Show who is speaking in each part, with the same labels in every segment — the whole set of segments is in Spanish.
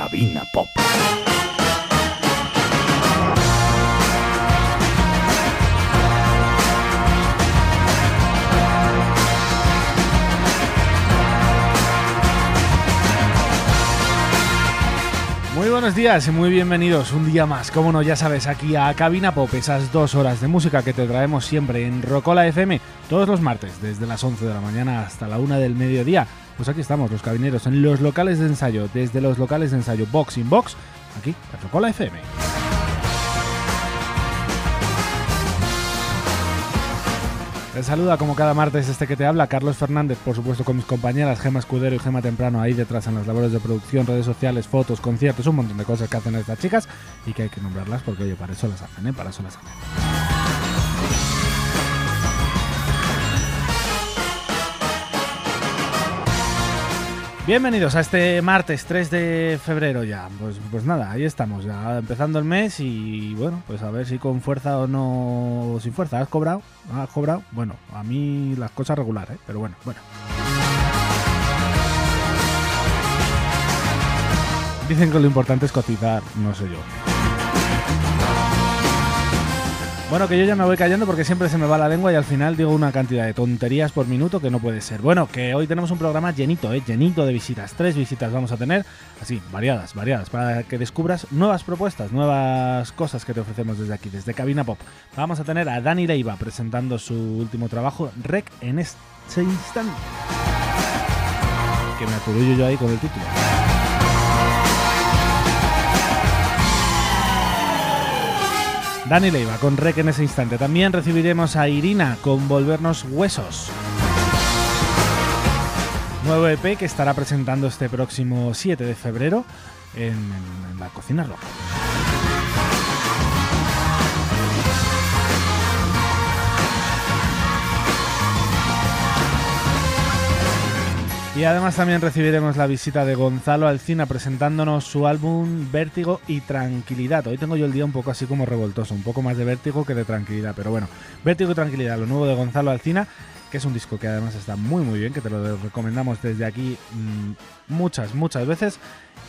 Speaker 1: Cabina Pop.
Speaker 2: Muy buenos días y muy bienvenidos un día más, como no, ya sabes, aquí a Cabina Pop, esas dos horas de música que te traemos siempre en Rocola FM, todos los martes, desde las 11 de la mañana hasta la 1 del mediodía. Pues aquí estamos, los cabineros, en los locales de ensayo, desde los locales de ensayo Box in Box, aquí en Rocola FM. Te saluda como cada martes este que te habla, Carlos Fernández, por supuesto con mis compañeras Gema Escudero y Gema Temprano ahí detrás en las labores de producción, redes sociales, fotos, conciertos, un montón de cosas que hacen estas chicas y que hay que nombrarlas porque oye, para eso las hacen, ¿eh? Para eso las hacen. Bienvenidos a este martes 3 de febrero ya. Pues, pues nada, ahí estamos, ya empezando el mes y bueno, pues a ver si con fuerza o no sin fuerza. ¿Has cobrado? ¿Has cobrado? Bueno, a mí las cosas regular, ¿eh? Pero bueno, bueno. Dicen que lo importante es cotizar, no sé yo. Bueno, que yo ya me voy callando porque siempre se me va la lengua y al final digo una cantidad de tonterías por minuto que no puede ser. Bueno, que hoy tenemos un programa llenito, ¿eh? llenito de visitas. Tres visitas vamos a tener, así, variadas, variadas, para que descubras nuevas propuestas, nuevas cosas que te ofrecemos desde aquí, desde Cabina Pop. Vamos a tener a Dani Leiva presentando su último trabajo, Rec, en este instante. Que me aturullo yo ahí con el título. Dani Leiva con Rec en ese instante. También recibiremos a Irina con Volvernos Huesos. Nuevo EP que estará presentando este próximo 7 de febrero en, en la Cocina Roja. Y además también recibiremos la visita de Gonzalo Alcina presentándonos su álbum Vértigo y Tranquilidad. Hoy tengo yo el día un poco así como revoltoso, un poco más de vértigo que de tranquilidad, pero bueno, Vértigo y Tranquilidad, lo nuevo de Gonzalo Alcina, que es un disco que además está muy muy bien, que te lo recomendamos desde aquí mmm, muchas, muchas veces.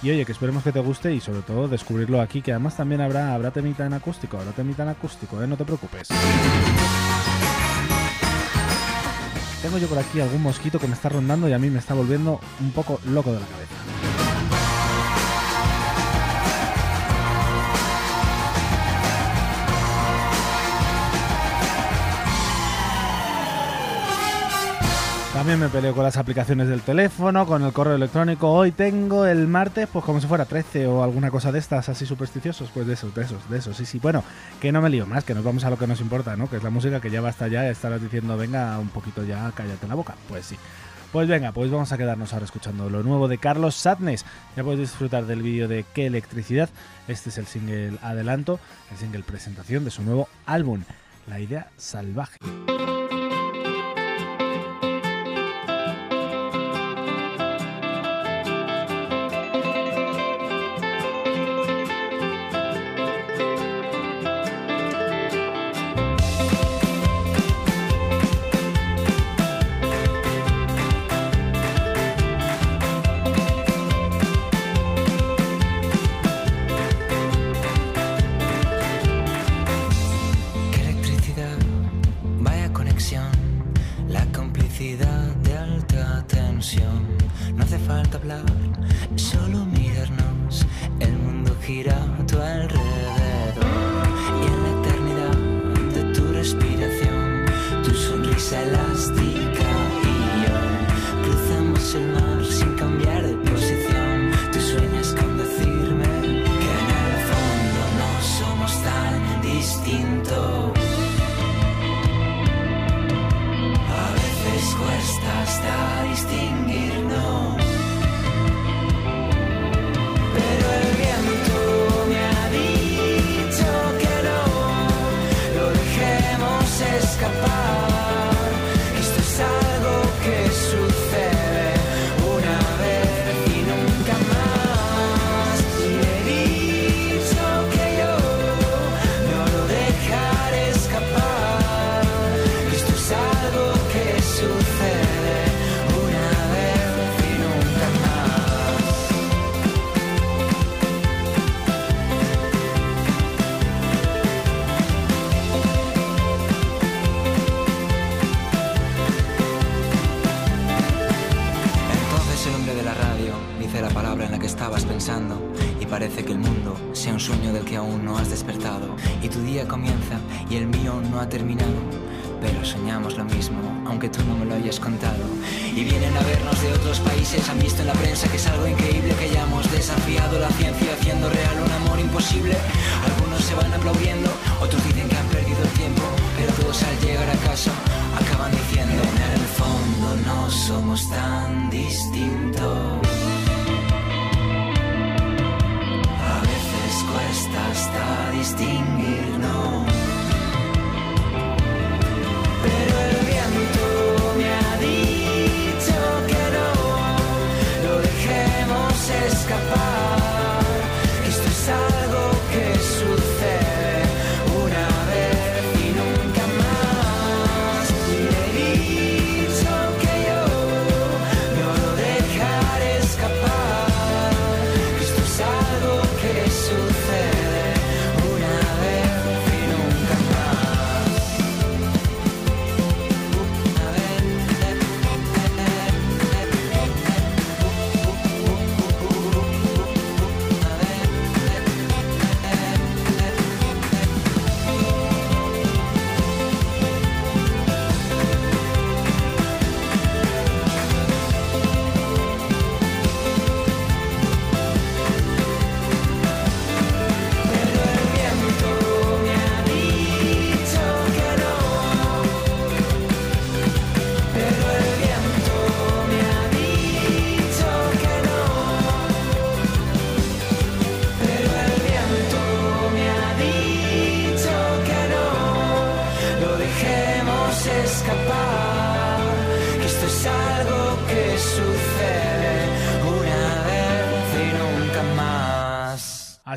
Speaker 2: Y oye, que esperemos que te guste y sobre todo descubrirlo aquí, que además también habrá, habrá temita en acústico, habrá temita en acústico, ¿eh? no te preocupes. Tengo yo por aquí algún mosquito que me está rondando y a mí me está volviendo un poco loco de la cabeza. También me peleo con las aplicaciones del teléfono, con el correo electrónico. Hoy tengo el martes, pues como si fuera 13 o alguna cosa de estas así supersticiosos. Pues de esos, de esos, de esos, sí, sí. Bueno, que no me lío más, que nos vamos a lo que nos importa, ¿no? Que es la música que ya basta ya. Estarás diciendo, venga, un poquito ya, cállate la boca. Pues sí. Pues venga, pues vamos a quedarnos ahora escuchando lo nuevo de Carlos Sadness. Ya podéis disfrutar del vídeo de Qué electricidad. Este es el single adelanto, el single presentación de su nuevo álbum, La idea salvaje.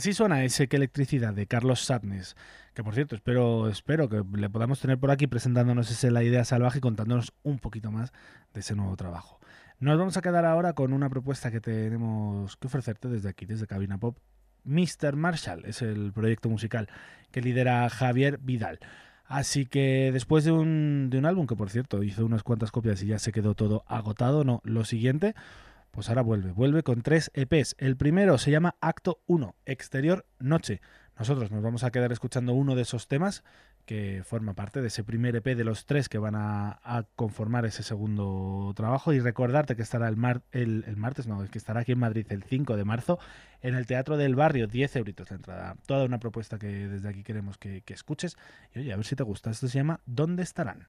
Speaker 2: Así suena ese que electricidad de Carlos Sadness, que por cierto espero, espero que le podamos tener por aquí presentándonos ese La Idea Salvaje y contándonos un poquito más de ese nuevo trabajo. Nos vamos a quedar ahora con una propuesta que tenemos que ofrecerte desde aquí, desde Cabina Pop. Mr. Marshall es el proyecto musical que lidera Javier Vidal. Así que después de un, de un álbum que por cierto hizo unas cuantas copias y ya se quedó todo agotado, no, lo siguiente pues ahora vuelve, vuelve con tres EPs. El primero se llama Acto 1, Exterior Noche. Nosotros nos vamos a quedar escuchando uno de esos temas que forma parte de ese primer EP de los tres que van a, conformar ese segundo trabajo y recordarte que estará el, mar, el, el, martes, no, que estará aquí en Madrid el 5 de marzo en el Teatro del Barrio, 10 euritos la entrada. Toda una propuesta que desde aquí queremos que, que escuches y oye, a ver si te gusta. Esto se llama ¿Dónde estarán?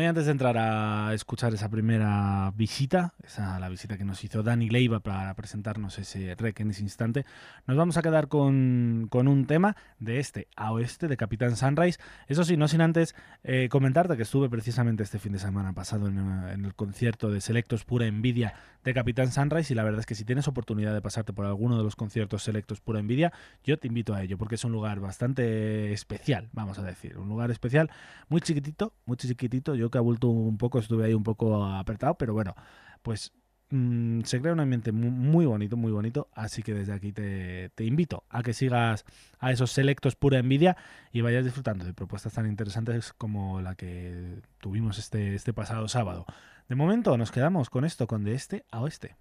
Speaker 2: Y antes de entrar a escuchar esa primera visita, esa la visita que nos hizo Dani Leiva para presentarnos ese rec en ese instante, nos vamos a quedar con, con un tema de este a oeste de Capitán Sunrise. Eso sí, no sin antes eh, comentarte que estuve precisamente este fin de semana pasado en, el concierto de Selectos Pura Envidia de Capitán Sunrise y la verdad es que si tienes oportunidad de pasarte por alguno de los conciertos Selectos Pura Envidia, yo te invito a ello porque es un lugar bastante especial, vamos a decir, un lugar especial, muy chiquitito, muy chiquitito yo que he vuelto un poco, estuve ahí un poco apretado, pero bueno, pues mmm, se crea un ambiente muy, muy, bonito, muy bonito, así que desde aquí te, te, invito a que sigas a esos selectos pura envidia y vayas disfrutando de propuestas tan interesantes como la que tuvimos este, este pasado sábado. De momento nos quedamos con esto, con de este a oeste.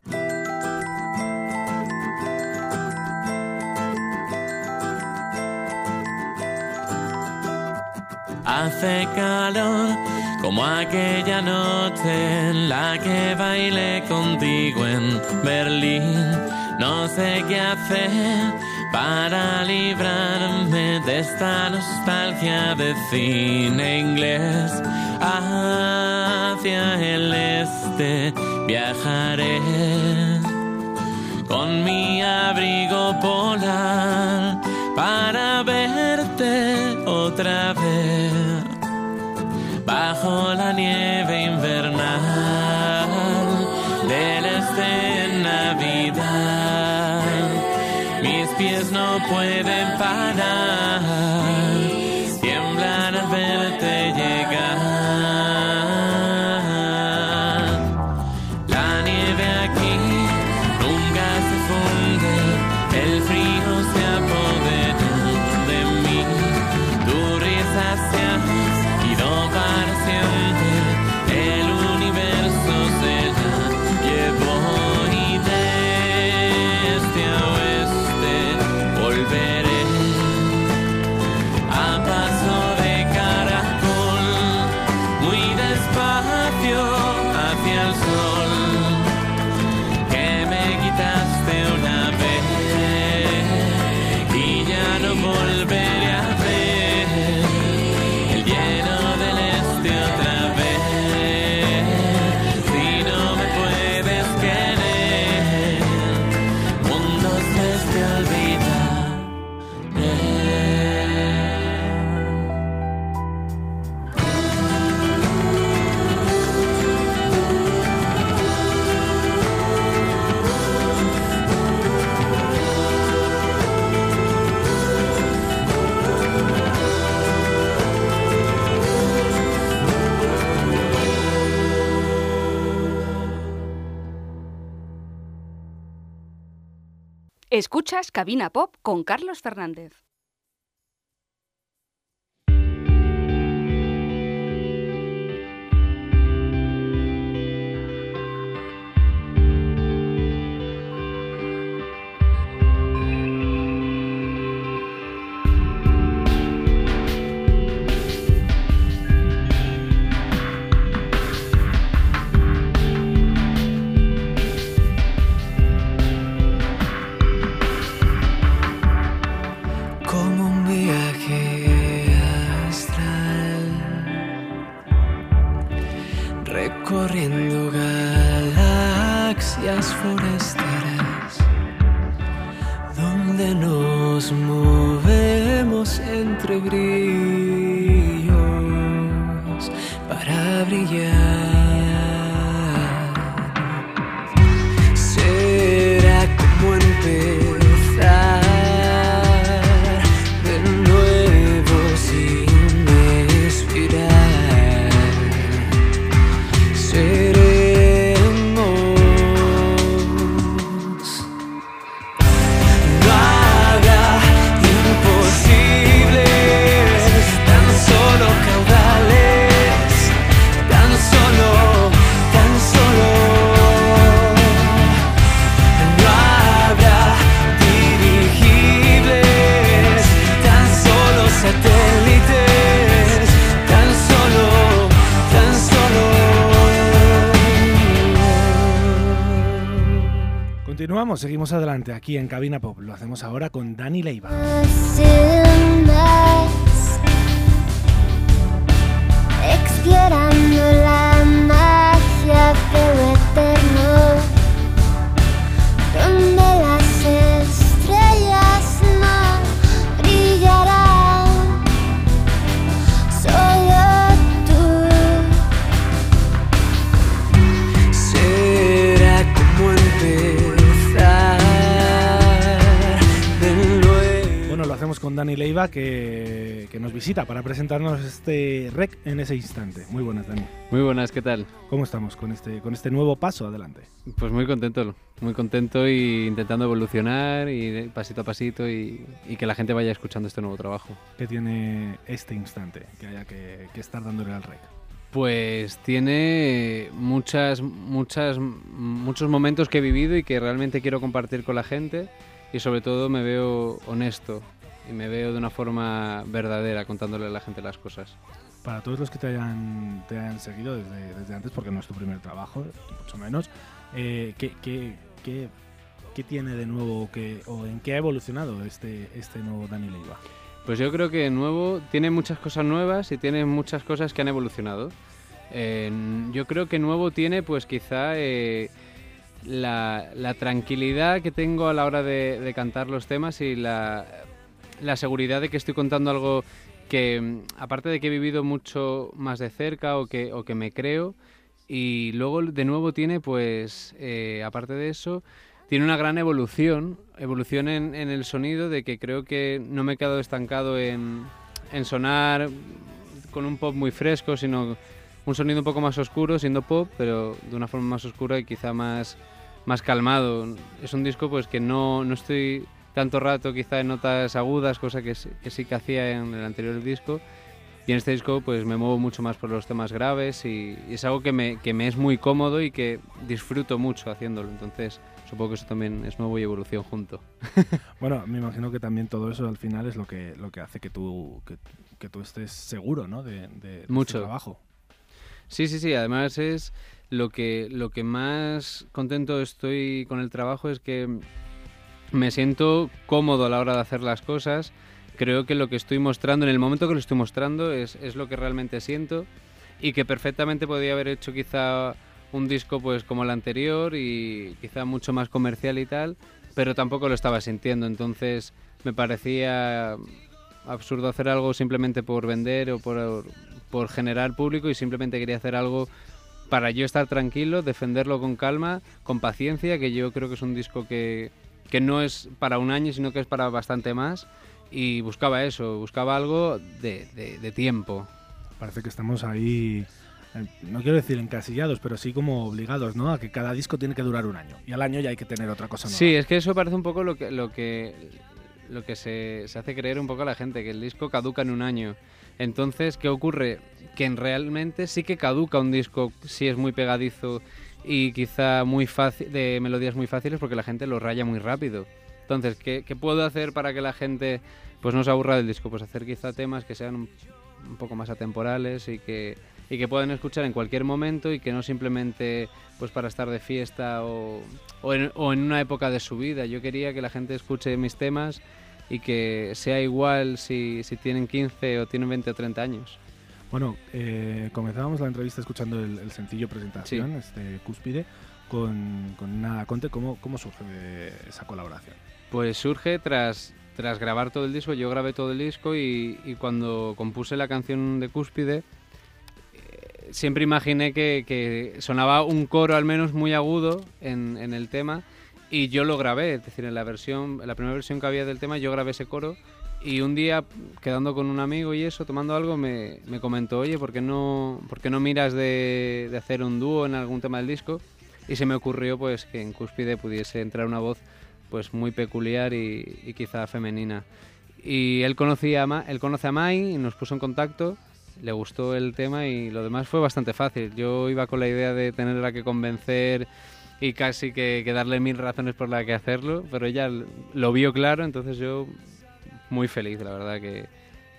Speaker 3: Hace calor como aquella noche en la que bailé contigo en Berlín. No sé qué hacer para librarme de esta nostalgia de cine inglés. Hacia el este viajaré con mi abrigo polar para verte otra vez bajo la nieve invernal del este en Navidad. Mis pies no pueden parar,
Speaker 4: Escuchas Cabina Pop con Carlos Fernández.
Speaker 5: Entre
Speaker 2: seguimos adelante aquí en Cabina Pop. Lo hacemos ahora con Dani Leiva. La. Dani Leiva que, que nos visita para presentarnos este rec en ese instante. Muy buenas, Dani.
Speaker 6: Muy buenas, ¿qué tal?
Speaker 2: ¿Cómo estamos con este, con este nuevo paso adelante?
Speaker 6: Pues muy contento, muy contento y intentando evolucionar y pasito a pasito y, y que la gente vaya escuchando este nuevo trabajo.
Speaker 2: ¿Qué tiene este instante que haya que, que estar dándole al rec?
Speaker 6: Pues tiene muchas, muchas, muchos momentos que he vivido y que realmente quiero compartir con la gente y sobre todo me veo honesto y me veo de una forma verdadera contándole a la gente las cosas.
Speaker 2: Para todos los que te hayan, te hayan seguido desde, desde antes, porque no es tu primer trabajo, mucho menos, eh, ¿qué, qué, qué, qué tiene de nuevo que, o en qué ha evolucionado este, este nuevo Dani Leiva?
Speaker 6: Pues yo creo que nuevo tiene muchas cosas nuevas y tiene muchas cosas que han evolucionado. Eh, yo creo que nuevo tiene pues quizá eh, la, la, tranquilidad que tengo a la hora de, de cantar los temas y la, la, seguridad de que estoy contando algo que aparte de que he vivido mucho más de cerca o que, o que me creo y luego de nuevo tiene pues eh, aparte de eso tiene una gran evolución, evolución en, en, el sonido, de que creo que no me he quedado estancado en, en, sonar con un pop muy fresco, sino un sonido un poco más oscuro, siendo pop, pero de una forma más oscura y quizá más, más calmado. Es un disco pues que no, no estoy tanto rato quizá en notas agudas, cosa que, que sí que hacía en el anterior disco. Y en este disco pues me muevo mucho más por los temas graves y, y es algo que me, que me es muy cómodo y que disfruto mucho haciéndolo. Entonces supongo que eso también es nuevo y evolución junto.
Speaker 2: bueno, me imagino que también todo eso al final es lo que, lo que hace que tú, que, que tú estés seguro ¿no? de, de, de
Speaker 6: Mucho.
Speaker 2: Este trabajo.
Speaker 6: Sí, sí, sí, además es lo que, lo que más contento estoy con el trabajo es que me siento cómodo a la hora de hacer las cosas. Creo que lo que estoy mostrando, en el momento que lo estoy mostrando, es, es lo que realmente siento y que perfectamente podría haber hecho quizá un disco pues como el anterior y quizá mucho más comercial y tal, pero tampoco lo estaba sintiendo, entonces me parecía absurdo hacer algo simplemente por vender o por, por generar público y simplemente quería hacer algo para yo estar tranquilo, defenderlo con calma, con paciencia, que yo creo que es un disco que, que no es para un año, sino que es para bastante más. Y buscaba eso, buscaba algo de, de, de tiempo.
Speaker 2: Parece que estamos ahí no quiero decir encasillados, pero sí como obligados, ¿no? A que cada disco tiene que durar un año. Y al año ya hay que tener otra cosa nueva.
Speaker 6: Sí, es que eso parece un poco lo que, lo que, lo que se, se hace creer un poco a la gente, que el disco caduca en un año. Entonces, ¿qué ocurre? Que realmente sí que caduca un disco si es muy pegadizo y quizá muy fácil, de melodías muy fáciles porque la gente lo raya muy rápido. Entonces, ¿qué, ¿qué, puedo hacer para que la gente pues no se aburra del disco? Pues hacer quizá temas que sean un, un poco más atemporales y que y que pueden escuchar en cualquier momento y que no simplemente pues para estar de fiesta o, o, en, o, en, una época de su vida. Yo quería que la gente escuche mis temas y que sea igual si, si tienen 15 o tienen 20 o 30 años.
Speaker 2: Bueno, eh, comenzábamos la entrevista escuchando el, el sencillo presentación, sí. este Cúspide, con, con Nada Conte. ¿Cómo, ¿Cómo surge esa colaboración?
Speaker 6: Pues surge tras, tras grabar todo el disco, yo grabé todo el disco y, y cuando compuse la canción de Cúspide, siempre imaginé que, que, sonaba un coro al menos muy agudo en, en, el tema y yo lo grabé, es decir, en la versión, en la primera versión que había del tema yo grabé ese coro y un día quedando con un amigo y eso, tomando algo, me, me comentó, oye, ¿por qué no, por qué no miras de, de, hacer un dúo en algún tema del disco? Y se me ocurrió pues que en Cúspide pudiese entrar una voz pues muy peculiar y, y quizá femenina. Y él, conocía él conoce a Mai y nos puso en contacto le gustó el tema y lo demás fue bastante fácil. Yo iba con la idea de tenerla que convencer y casi que, que darle mil razones por la que hacerlo, pero ella lo vio claro, entonces yo muy feliz, la verdad, que,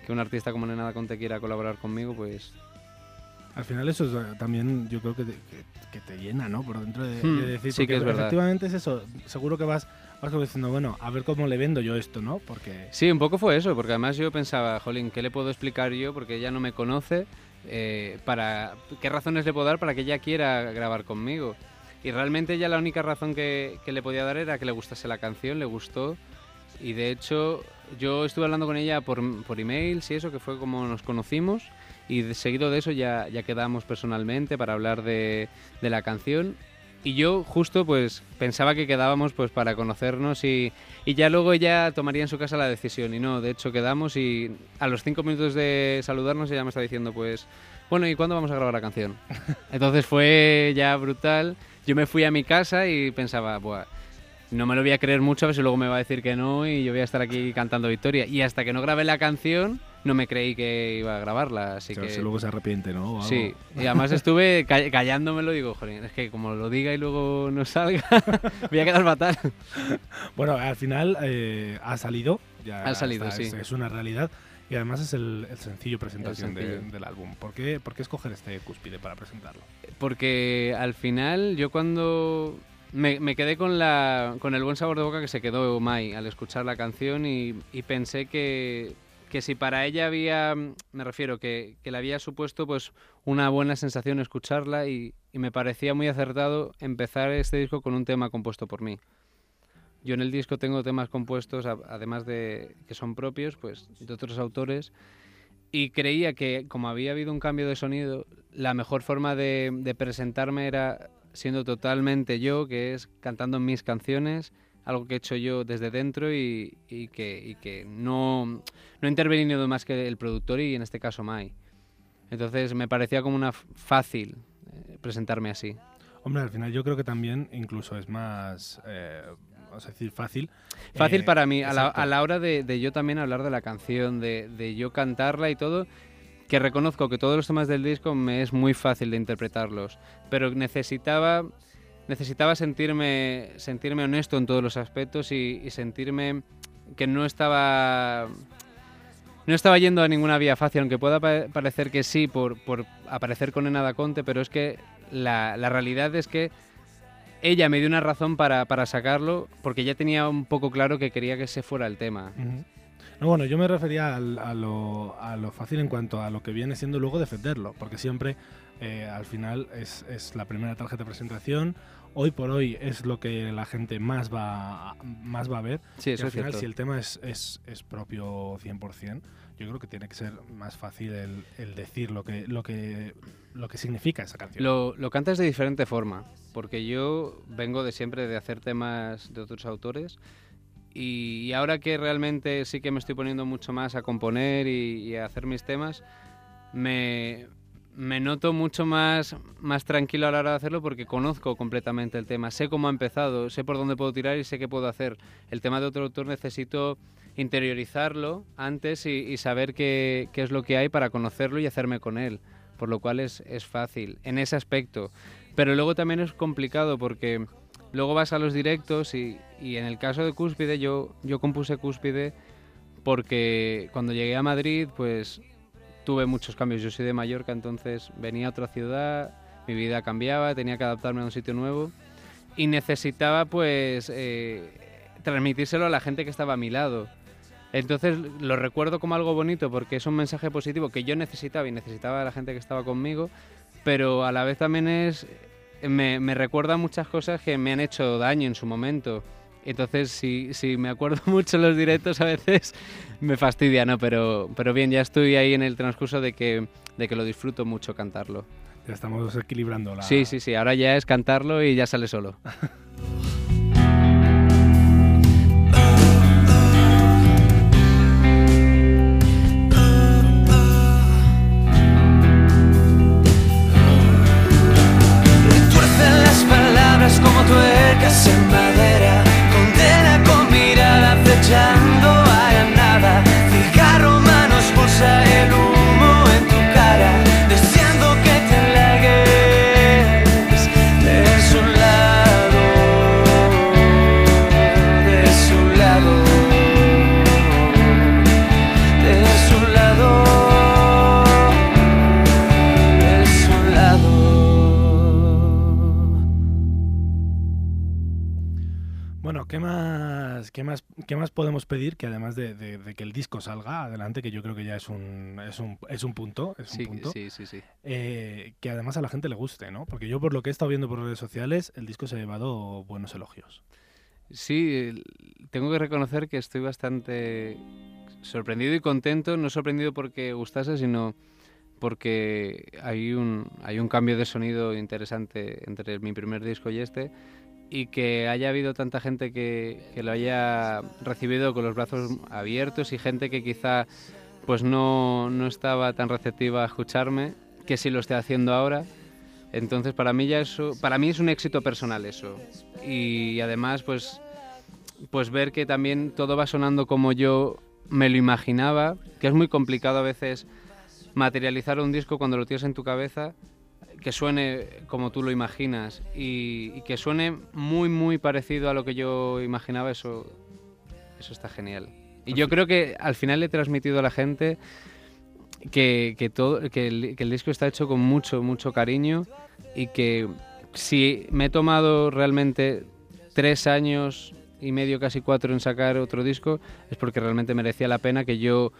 Speaker 6: que un artista como Nenada Conte quiera colaborar conmigo, pues...
Speaker 2: Al final eso es también yo creo que te, que, que te llena, ¿no? Por dentro de,
Speaker 6: hmm,
Speaker 2: de decir,
Speaker 6: sí que es verdad.
Speaker 2: efectivamente es eso, seguro que vas vas como diciendo, bueno, a ver cómo le vendo yo esto, ¿no? Porque...
Speaker 6: Sí, un poco fue eso, porque además yo pensaba, jolín, ¿qué le puedo explicar yo? Porque ella no me conoce, eh, para ¿qué razones le puedo dar para que ella quiera grabar conmigo? Y realmente ella la única razón que, que le podía dar era que le gustase la canción, le gustó. Y de hecho, yo estuve hablando con ella por, por emails y eso, que fue como nos conocimos. Y de, seguido de eso ya, ya quedamos personalmente para hablar de, de la canción y yo justo pues pensaba que quedábamos pues para conocernos y, y ya luego ella tomaría en su casa la decisión. Y no, de hecho quedamos y a los cinco minutos de saludarnos ella me está diciendo pues, bueno, ¿y cuándo vamos a grabar la canción? Entonces fue ya brutal. Yo me fui a mi casa y pensaba, Buah, no me lo voy a creer mucho, a ver si luego me va a decir que no y yo voy a estar aquí cantando Victoria. Y hasta que no grabé la canción, no me creí que iba a grabarla. Así que
Speaker 2: si luego se arrepiente, ¿no? O algo.
Speaker 6: Sí, y además estuve ca- callándomelo, digo, joder, es que como lo diga y luego no salga, voy a quedar fatal.
Speaker 2: Bueno, al final eh, ha salido. Ya
Speaker 6: Ha salido,
Speaker 2: está,
Speaker 6: sí.
Speaker 2: Es, es una realidad. Y además es el, el sencillo presentación
Speaker 6: sencillo.
Speaker 2: del álbum. ¿Por qué, ¿Por qué escoger este cúspide para presentarlo?
Speaker 6: Porque al final yo cuando me, quedé con, la, con el buen sabor de boca que se quedó Mai al escuchar la canción y, pensé que, que si para ella había, me refiero, que, que le había supuesto pues una buena sensación escucharla y, me parecía muy acertado empezar este disco con un tema compuesto por mí. Yo en el disco tengo temas compuestos, además de que son propios, pues de otros autores, y creía que como había habido un cambio de sonido, la mejor forma de, de presentarme era siendo totalmente yo, que es cantando mis canciones, algo que he hecho yo desde dentro y, y que, y que no, no he intervenido más que el productor y en este caso Mai. Entonces me parecía como una fácil eh, presentarme así.
Speaker 2: Hombre, al final yo creo que también incluso es más, eh, vamos a decir, fácil.
Speaker 6: Fácil
Speaker 2: Eh,
Speaker 6: para mí, a la, a la hora de, de yo también hablar de la canción, de, de yo cantarla y todo, que reconozco que todos los temas del disco me es muy fácil de interpretarlos, pero necesitaba, necesitaba sentirme, sentirme honesto en todos los aspectos y, y sentirme que no estaba... No estaba yendo a ninguna vía fácil, aunque pueda pa- parecer que sí por, por aparecer con Enada Conte, pero es que la, la realidad es que ella me dio una razón para, para sacarlo, porque ya tenía un poco claro que quería que se fuera el tema.
Speaker 2: Ujú. No, bueno, yo me refería al- a, lo, a lo fácil en cuanto a lo que viene siendo luego defenderlo, porque siempre eh, al final es, es la primera tarjeta de presentación. Hoy por hoy es lo que la gente más va, a- más va a ver.
Speaker 6: Sí,
Speaker 2: Y
Speaker 6: eso
Speaker 2: al
Speaker 6: es
Speaker 2: final,
Speaker 6: cierto.
Speaker 2: si el tema es, es, es propio 100%, yo creo que tiene que ser más fácil el, el decir lo que, lo, que, lo que significa esa canción.
Speaker 6: Lo, lo cantas de diferente forma, porque yo vengo de siempre de hacer temas de otros autores y, ahora que realmente sí que me estoy poniendo mucho más a componer y, y a hacer mis temas, me, me noto mucho más, más tranquilo a la hora de hacerlo porque conozco completamente el tema, sé cómo ha empezado, sé por dónde puedo tirar y sé qué puedo hacer. El tema de otro autor necesito interiorizarlo antes y, y saber qué, qué es lo que hay para conocerlo y hacerme con él, por lo cual es, es fácil en ese aspecto. Pero luego también es complicado porque luego vas a los directos y, y en el caso de Cúspide yo, yo compuse Cúspide porque cuando llegué a Madrid pues tuve muchos cambios. Yo soy de Mallorca, entonces venía a otra ciudad, mi vida cambiaba, tenía que adaptarme a un sitio nuevo y necesitaba pues eh, transmitírselo a la gente que estaba a mi lado. Entonces lo recuerdo como algo bonito porque es un mensaje positivo que yo necesitaba y necesitaba a la gente que estaba conmigo, pero a la vez también es me, me recuerda muchas cosas que me han hecho daño en su momento. Entonces, si, si me acuerdo mucho los directos, a veces me fastidia, ¿no? Pero, pero bien, ya estoy ahí en el transcurso de que, de que lo disfruto mucho cantarlo.
Speaker 2: Ya estamos equilibrando la...
Speaker 6: Sí, sí, sí, ahora ya es cantarlo y ya sale solo.
Speaker 2: más, qué más, qué más podemos pedir que además de, de- de que el disco salga adelante, que yo creo que ya es un, es un, es un punto, es un
Speaker 6: Sí,
Speaker 2: punto,
Speaker 6: sí, sí, sí.
Speaker 2: eh, que además a la gente le guste, ¿no? Porque yo por lo que he estado viendo por redes sociales, el disco se ha llevado buenos elogios.
Speaker 6: Sí, tengo que reconocer que estoy bastante sorprendido y contento, no sorprendido porque gustase, sino porque hay un, hay un cambio de sonido interesante entre mi primer disco y este y que haya habido tanta gente que, que lo haya recibido con los brazos abiertos y gente que quizá pues no, no estaba tan receptiva a escucharme, que sí lo esté haciendo ahora. Entonces para mí ya eso, para mí es un éxito personal eso. Y además pues, pues ver que también todo va sonando como yo me lo imaginaba, que es muy complicado a veces materializar un disco cuando lo tienes en tu cabeza, que suene como tú lo imaginas y, y que suene muy muy parecido a lo que yo imaginaba, eso, eso está genial. Y yo creo que al final le he transmitido a la gente que, que todo, que, el, que el disco está hecho con mucho, mucho cariño y que si me he tomado realmente tres años y medio, casi cuatro en sacar otro disco, es porque realmente merecía la pena que yo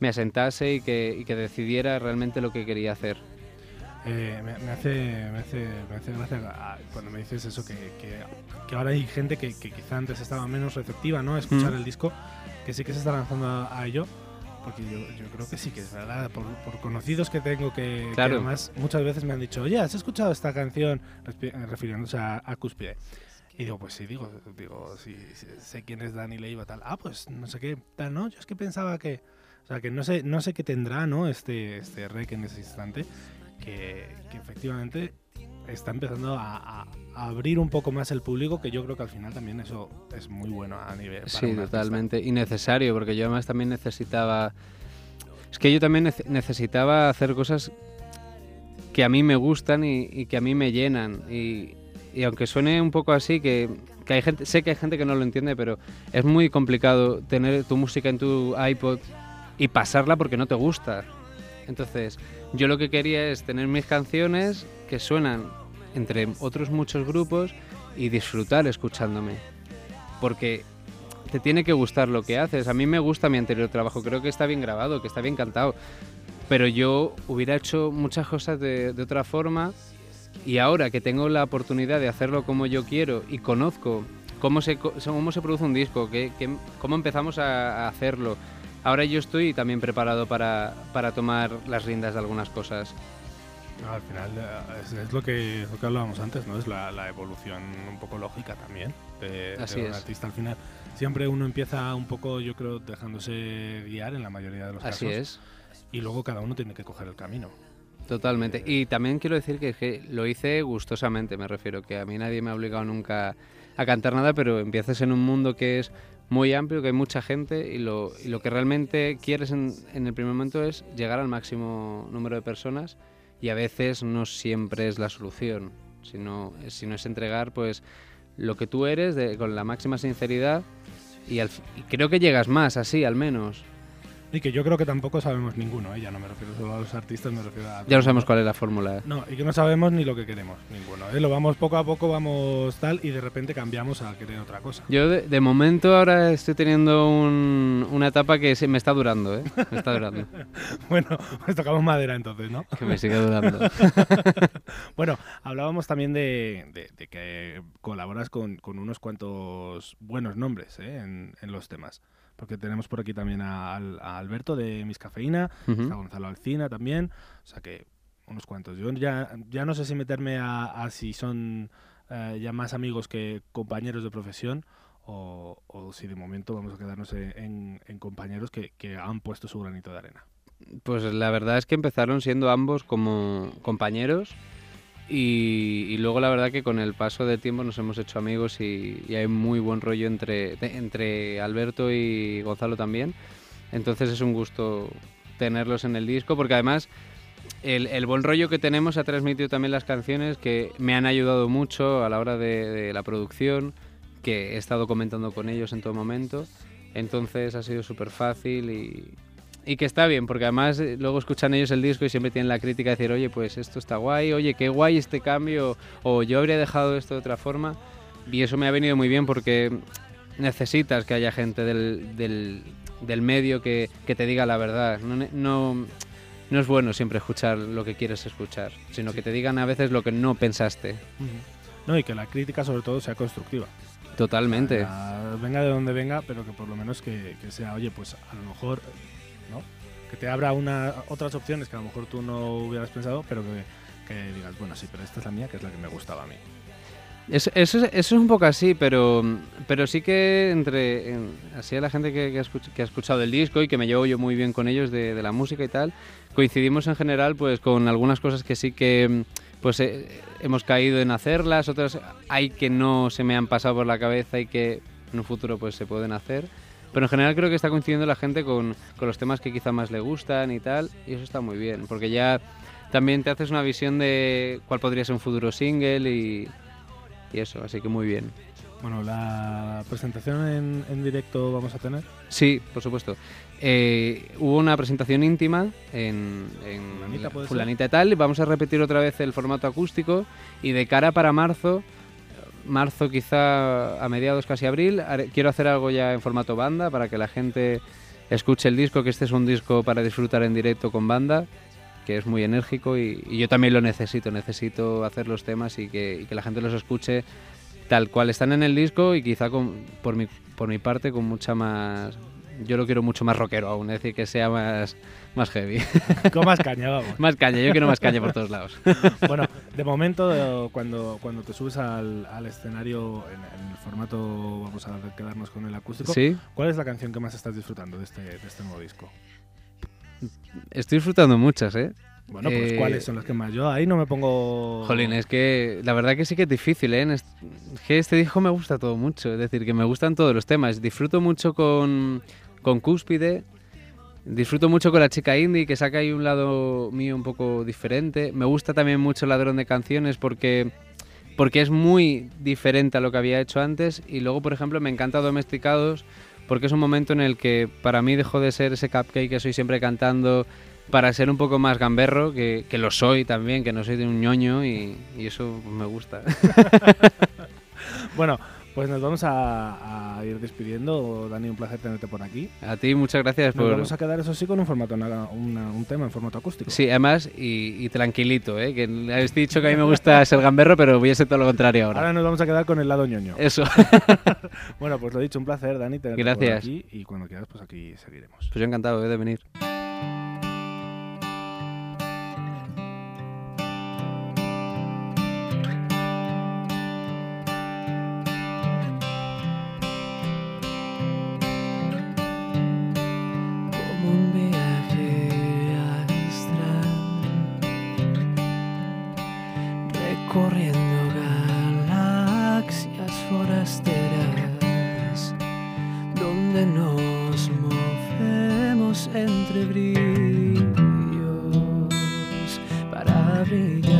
Speaker 6: me asentase y que, y que decidiera realmente lo que quería hacer.
Speaker 2: Eh, me, me hace, me, hace, me hace gracia cuando me dices eso, que, que, que ahora hay gente que, que quizá antes estaba menos receptiva ¿no? a escuchar
Speaker 6: Mm.
Speaker 2: el disco, que sí que se está lanzando a, a ello. Porque yo, yo creo que sí, que es verdad, por, por conocidos que tengo que, que
Speaker 6: Claro.
Speaker 2: además muchas veces me han dicho, oye, ¿has escuchado esta canción? Refiriéndose a, a Cúspide. Y digo, pues sí, digo, digo sí, sí, sé quién es Dani Leiva, tal. Ah, pues no sé qué, tal, ¿no? Yo es que pensaba que... O sea, que no sé, no sé qué tendrá, ¿no? Este, este rec en ese instante, que, que efectivamente está empezando a, a- a abrir un poco más el público, que yo creo que al final también eso es muy bueno a nivel... para
Speaker 6: Sí, totalmente. Y necesario, porque yo además también necesitaba... Es que yo también nece- necesitaba hacer cosas que a mí me gustan y, y que a mí me llenan. Y, y aunque suene un poco así, que, que hay gente, sé que hay gente que no lo entiende, pero es muy complicado tener tu música en tu iPod y pasarla porque no te gusta. Entonces, yo lo que quería es tener mis canciones que suenan entre otros muchos grupos y disfrutar escuchándome. Porque te tiene que gustar lo que haces. A mí me gusta mi anterior trabajo, creo que está bien grabado, que está bien cantado. Pero yo hubiera hecho muchas cosas de, otra forma y ahora que tengo la oportunidad de hacerlo como yo quiero y conozco cómo se, cómo se produce un disco, que, cómo empezamos a hacerlo, ahora yo estoy también preparado para, para tomar las riendas de algunas cosas.
Speaker 2: No, al final eh, es, es lo, que, es lo que hablábamos antes, ¿no? Es la, la evolución un poco lógica también de, de
Speaker 6: Así
Speaker 2: un
Speaker 6: es.
Speaker 2: artista. Al final siempre uno empieza un poco, yo creo, dejándose guiar en la mayoría de los
Speaker 6: Así
Speaker 2: casos.
Speaker 6: es.
Speaker 2: Y luego cada uno tiene que coger el camino.
Speaker 6: Totalmente. Y también quiero decir que, que lo hice gustosamente, me refiero, que a mí nadie me ha obligado nunca a cantar nada, pero empiezas en un mundo que es muy amplio, que hay mucha gente y lo, y lo que realmente quieres en, en el primer momento es llegar al máximo número de personas y a veces no siempre es la solución, sino, sino es entregar pues lo que tú eres con la máxima sinceridad y creo que llegas más así, al menos.
Speaker 2: Y que yo creo que tampoco sabemos ninguno, ¿eh? ya no me refiero solo a los artistas, me refiero a...
Speaker 6: Ya no sabemos cuál es la fórmula.
Speaker 2: No, y que no sabemos ni lo que queremos, ninguno. ¿eh? Lo vamos poco a poco, vamos tal, y de repente cambiamos a querer otra cosa.
Speaker 6: Yo de, de momento ahora estoy teniendo un- una etapa que se me está durando, ¿eh? Me está durando.
Speaker 2: Bueno, pues tocamos madera entonces, ¿no?
Speaker 6: Que me sigue durando.
Speaker 2: Bueno, hablábamos también de, de- de que colaboras con, con unos cuantos buenos nombres ¿eh? en, en los temas. Porque tenemos por aquí también a, a Alberto de Miss Cafeína,
Speaker 6: Ujú.
Speaker 2: está Gonzalo Alcina también. O sea que unos cuantos. Yo ya, ya no sé si meterme a, a si son eh, ya más amigos que compañeros de profesión o, o si de momento vamos a quedarnos en, en- en compañeros que, que han puesto su granito de arena.
Speaker 6: Pues la verdad es que empezaron siendo ambos como compañeros y, y luego la verdad que con el paso del tiempo nos hemos hecho amigos y, y hay muy buen rollo entre, entre Alberto y Gonzalo también. Entonces es un gusto tenerlos en el disco porque además el, el buen rollo que tenemos ha transmitido también las canciones que me han ayudado mucho a la hora de, de la producción, que he estado comentando con ellos en todo momento. Entonces ha sido súper fácil y, y que está bien, porque además eh, luego escuchan ellos el disco y siempre tienen la crítica de decir, oye, pues esto está guay, oye, qué guay este cambio, o yo habría dejado esto de otra forma. Y eso me ha venido muy bien porque necesitas que haya gente del, del, del medio que, que te diga la verdad. No, no, no es bueno siempre escuchar lo que quieres escuchar, sino que te digan a veces lo que no pensaste.
Speaker 2: No, y que la crítica sobre todo sea constructiva.
Speaker 6: Totalmente.
Speaker 2: Venga de donde venga, pero que por lo menos que, que sea, oye, pues a lo mejor, ¿no? que te abra una, otras opciones que a lo mejor tú no hubieras pensado, pero que, que digas, bueno, sí, pero esta es la mía, que es la que me gustaba a mí.
Speaker 6: Eso, eso, es- eso es un poco así, pero, pero sí que entre en- así a la gente que, que ha escuch- que ha escuchado el disco y que me llevo yo muy bien con ellos de, de la música y tal, coincidimos en general pues con algunas cosas que sí que pues eh, hemos caído en hacerlas, otras hay que no se me han pasado por la cabeza y que en un futuro pues se pueden hacer. Pero en general creo que está coincidiendo la gente con, con los temas que quizá más le gustan y tal, y eso está muy bien, porque ya también te haces una visión de cuál podría ser un futuro single y, y eso, así que muy bien.
Speaker 2: Bueno, la presentación en, en directo vamos a tener.
Speaker 6: Sí, por supuesto. Eh, hubo una presentación íntima en, en
Speaker 2: Fulanita.
Speaker 6: Fulanita y tal. Vamos a repetir otra vez el formato acústico y de cara para marzo, marzo quizá a mediados casi abril, quiero hacer algo ya en formato banda para que la gente escuche el disco, que este es un disco para disfrutar en directo con banda que es muy enérgico y, y yo también lo necesito, necesito hacer los temas y que, y que la gente los escuche tal cual están en el disco y quizá con, por, mi, por mi parte con mucha más... Yo lo quiero mucho más rockero aún, es decir, que sea más, más heavy.
Speaker 2: Con más caña, vamos.
Speaker 6: más caña, yo quiero más caña por todos lados.
Speaker 2: bueno, de momento, cuando, cuando te subes al, al escenario en, en el formato, vamos a quedarnos con el acústico.
Speaker 6: Sí,
Speaker 2: ¿Cuál es la canción que más estás disfrutando de este, de este nuevo disco?
Speaker 6: estoy disfrutando muchas, ¿eh?
Speaker 2: Bueno, pues
Speaker 6: Eh,
Speaker 2: ¿cuáles son las que más? Yo ahí no me pongo...
Speaker 6: Jolín, es que la verdad que sí que es difícil, ¿eh? Es que este disco me gusta todo mucho, es decir, que me gustan todos los temas. Disfruto mucho con, con Cúspide, disfruto mucho con la chica indie, que saca ahí un lado mío un poco diferente. Me gusta también mucho Ladrón de Canciones porque, porque es muy diferente a lo que había hecho antes. Y luego, por ejemplo, me encanta Domesticados porque es un momento en el que para mí dejó de ser ese cupcake que soy siempre cantando para ser un poco más gamberro, que, que lo soy también, que no soy de un ñoño y, y eso me gusta.
Speaker 2: Bueno, pues nos vamos a, a ir despidiendo. Dani, un placer tenerte por aquí.
Speaker 6: A ti muchas gracias
Speaker 2: Nos
Speaker 6: por...
Speaker 2: vamos a quedar, eso sí, con un formato, una- una- un tema en formato acústico.
Speaker 6: Sí, además, y, y tranquilito, ¿eh? que habéis dicho que a mí me gusta ser gamberro, pero voy a ser todo lo contrario ahora.
Speaker 2: Ahora nos vamos a quedar con el lado ñoño.
Speaker 6: Eso.
Speaker 2: Bueno, pues lo dicho, un placer, Dani, tenerte por
Speaker 6: Gracias.
Speaker 2: aquí. Y cuando quieras, pues aquí seguiremos.
Speaker 6: Pues yo encantado ¿eh? de venir.
Speaker 5: Donde nos movemos entre brillos para brillar.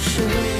Speaker 7: Your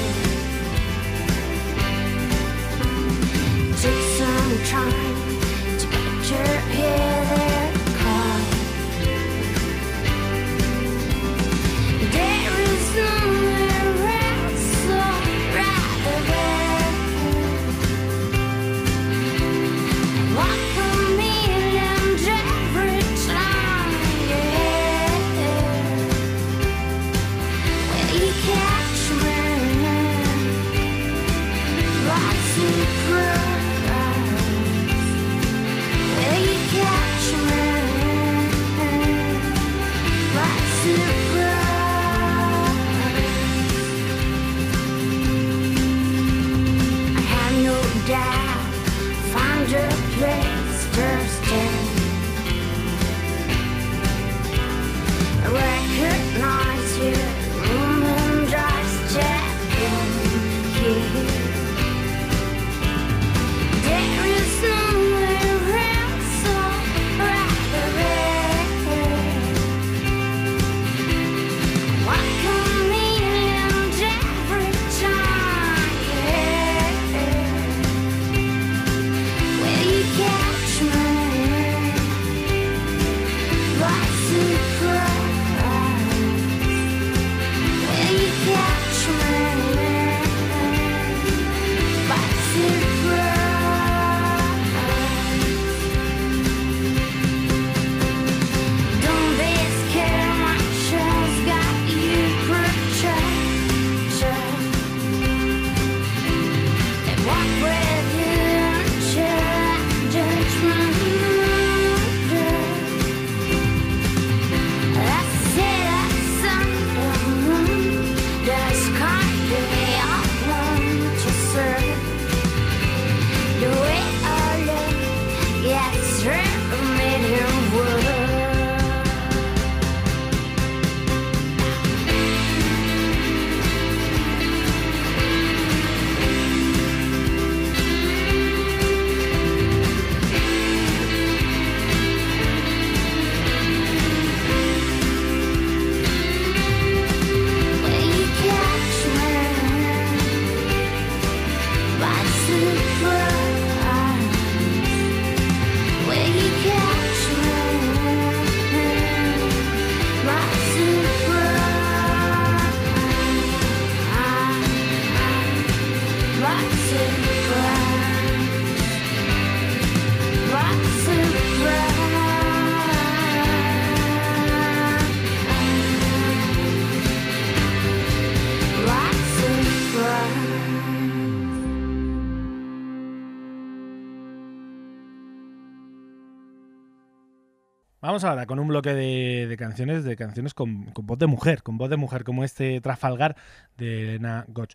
Speaker 2: Vamos ahora con un bloque de, canciones, de canciones con, con voz de mujer, con voz de mujer, como este Trafalgar de Elena Gotch.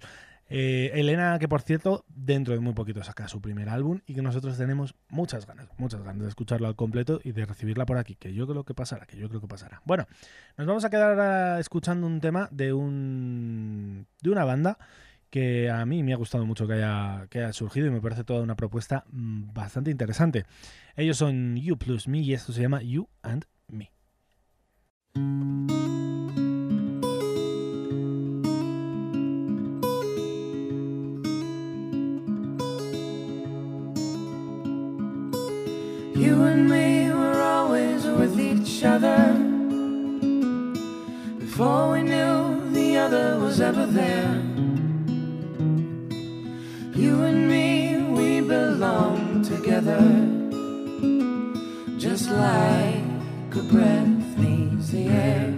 Speaker 2: Eh, Elena, que por cierto, dentro de muy poquito saca su primer álbum y que nosotros tenemos muchas ganas, muchas ganas de escucharlo al completo y de recibirla por aquí, que yo creo que pasará, que yo creo que pasará. Bueno, nos vamos a quedar ahora escuchando un tema de un de una banda que a mí me ha gustado mucho que haya, que haya surgido y me parece toda una propuesta mm, bastante interesante. Ellos son You Plus Me y esto se llama You and Me.
Speaker 5: You and me were always with each other. Before we knew the other was ever there. You and me, we belong together. Just like a breath needs the air.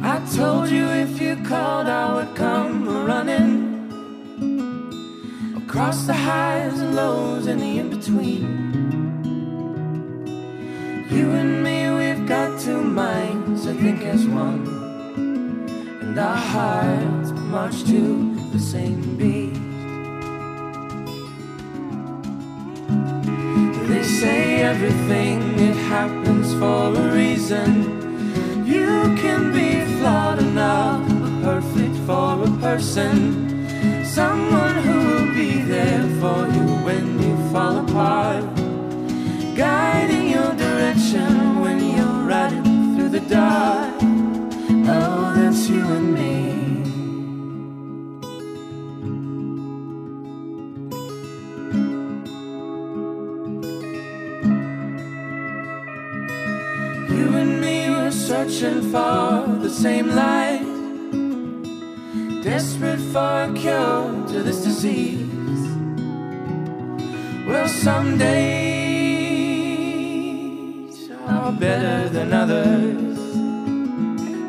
Speaker 5: I told you if you called, I would come running across the highs and lows and the in between. You and me, we've got two minds, I think, as one, and our hearts march to the same beat. Everything it happens for a reason. You can be flawed enough, but perfect for a person. Someone who will be there for you when you fall apart. Guiding your direction when you're riding through the dark. Oh, that's you and me. Searching for the same light. Desperate for a cure to this disease. Well, some days are better than others.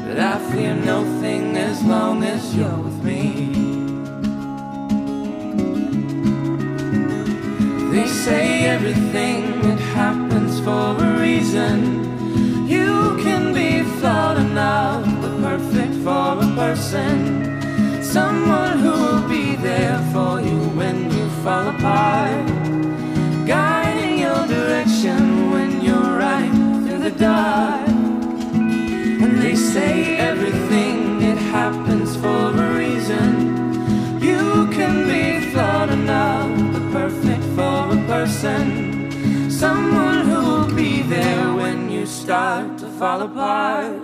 Speaker 5: But I fear nothing as long as you're with me. They say everything that happens for a reason. Flawed enough, but perfect for a person. Someone who will be there for you when you fall apart. Guiding your direction when you're riding through the dark. And they say everything it happens for a reason. You can be flawed enough, but perfect for a person. Someone who will be there when you start fall apart.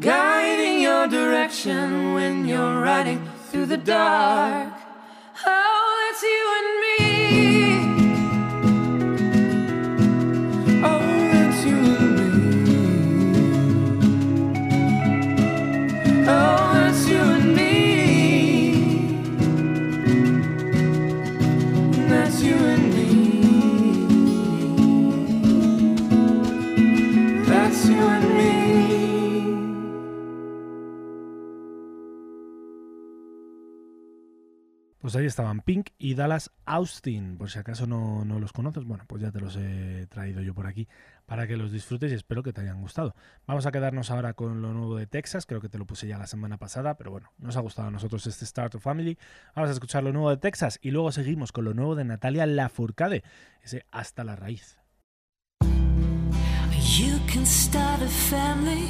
Speaker 5: Guiding your direction when you're riding through the dark. Oh, that's you and me.
Speaker 2: Pues ahí estaban Pink y Dallas Austin. Por si acaso no, no los conoces, bueno, pues ya te los he traído yo por aquí para que los disfrutes y espero que te hayan gustado. Vamos a quedarnos ahora con lo nuevo de Texas, creo que te lo puse ya la semana pasada, pero bueno, nos ha gustado a nosotros este Start of Family. Vamos a escuchar lo nuevo de Texas y luego seguimos con lo nuevo de Natalia Lafourcade, ese Hasta la Raíz.
Speaker 8: Can start a family,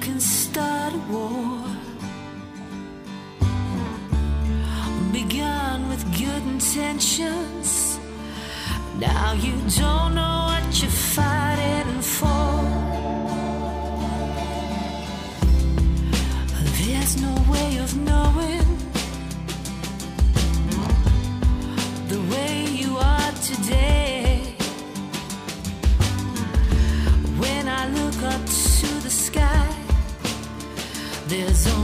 Speaker 8: can start a war. Intentions. Now you don't know what you're fighting for. There's no way of knowing the way you are today. When I look up to the sky, there's only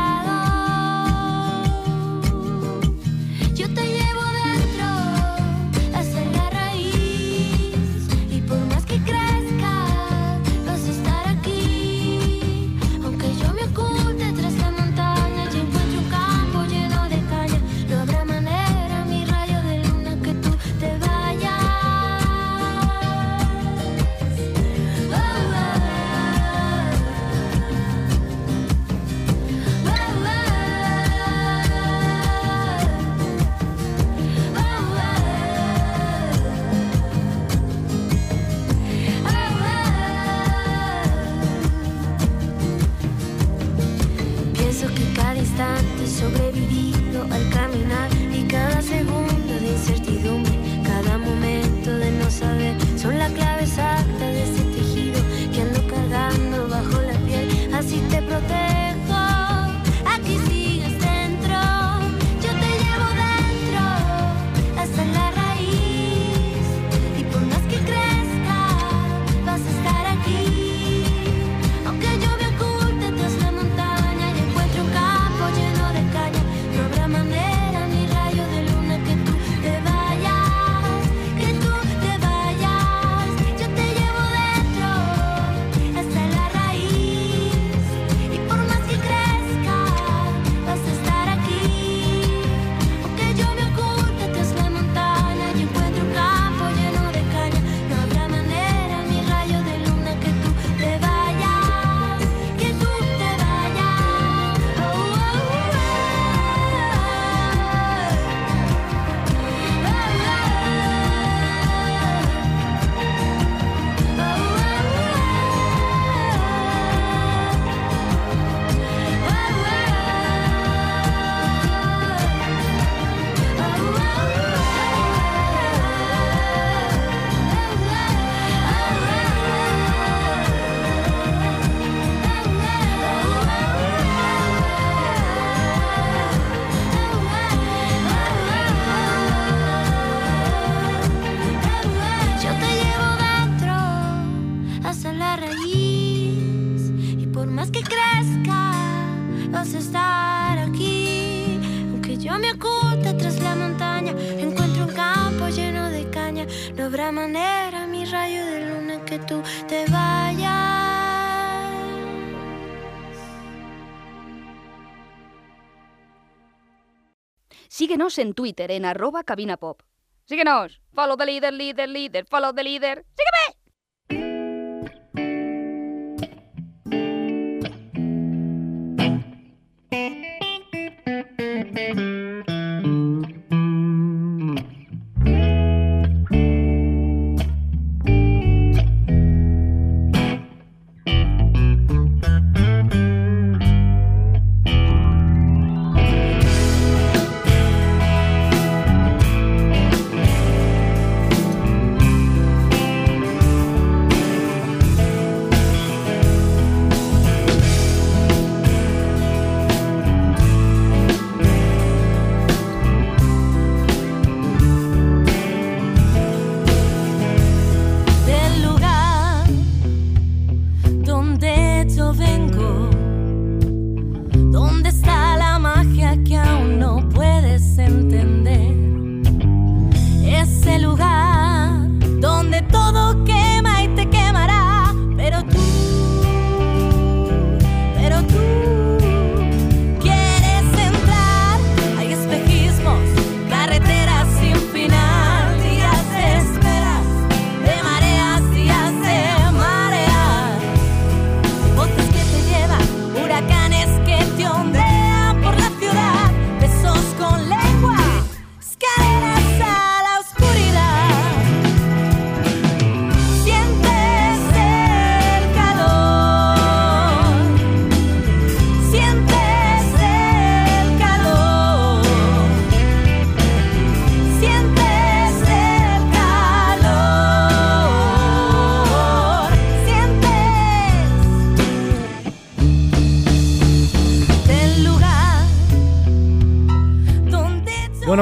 Speaker 4: En Twitter en arroba cabinapop. Síguenos. Follow the leader, leader, leader. Follow the leader.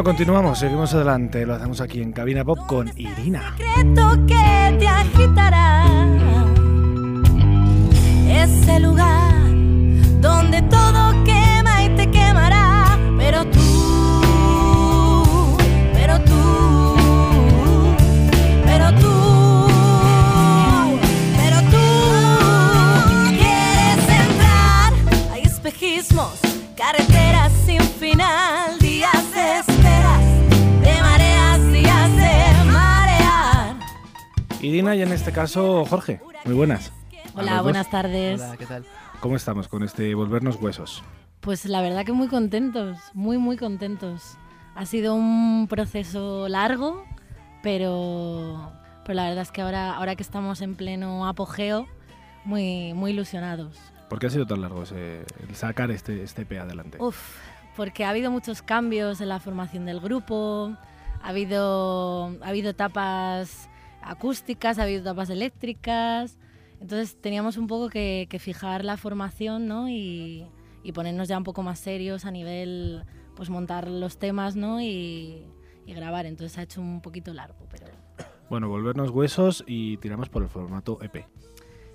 Speaker 2: Continuamos, seguimos adelante. Lo hacemos aquí en Cabina Pop con Irina.
Speaker 8: Y
Speaker 2: en este caso Jorge. Muy buenas.
Speaker 9: Hola, buenas tardes.
Speaker 6: Hola, ¿qué tal?
Speaker 2: ¿Cómo estamos con este volvernos huesos?
Speaker 9: Pues la verdad que muy contentos, muy muy contentos. Ha sido un proceso largo, pero, pero la verdad es que ahora, ahora que estamos en pleno apogeo, muy, muy ilusionados.
Speaker 2: ¿Por qué ha sido tan largo ese- el sacar este, este EP adelante?
Speaker 9: Uf, porque ha habido muchos cambios en la formación del grupo, ha habido, ha habido etapas acústicas, ha habido etapas eléctricas, entonces teníamos un poco que, que fijar la formación ¿no? y, y ponernos ya un poco más serios a nivel, pues montar los temas ¿no? y, y grabar, entonces ha hecho un poquito largo, pero
Speaker 2: Bueno, volvernos huesos y tiramos por el formato EP.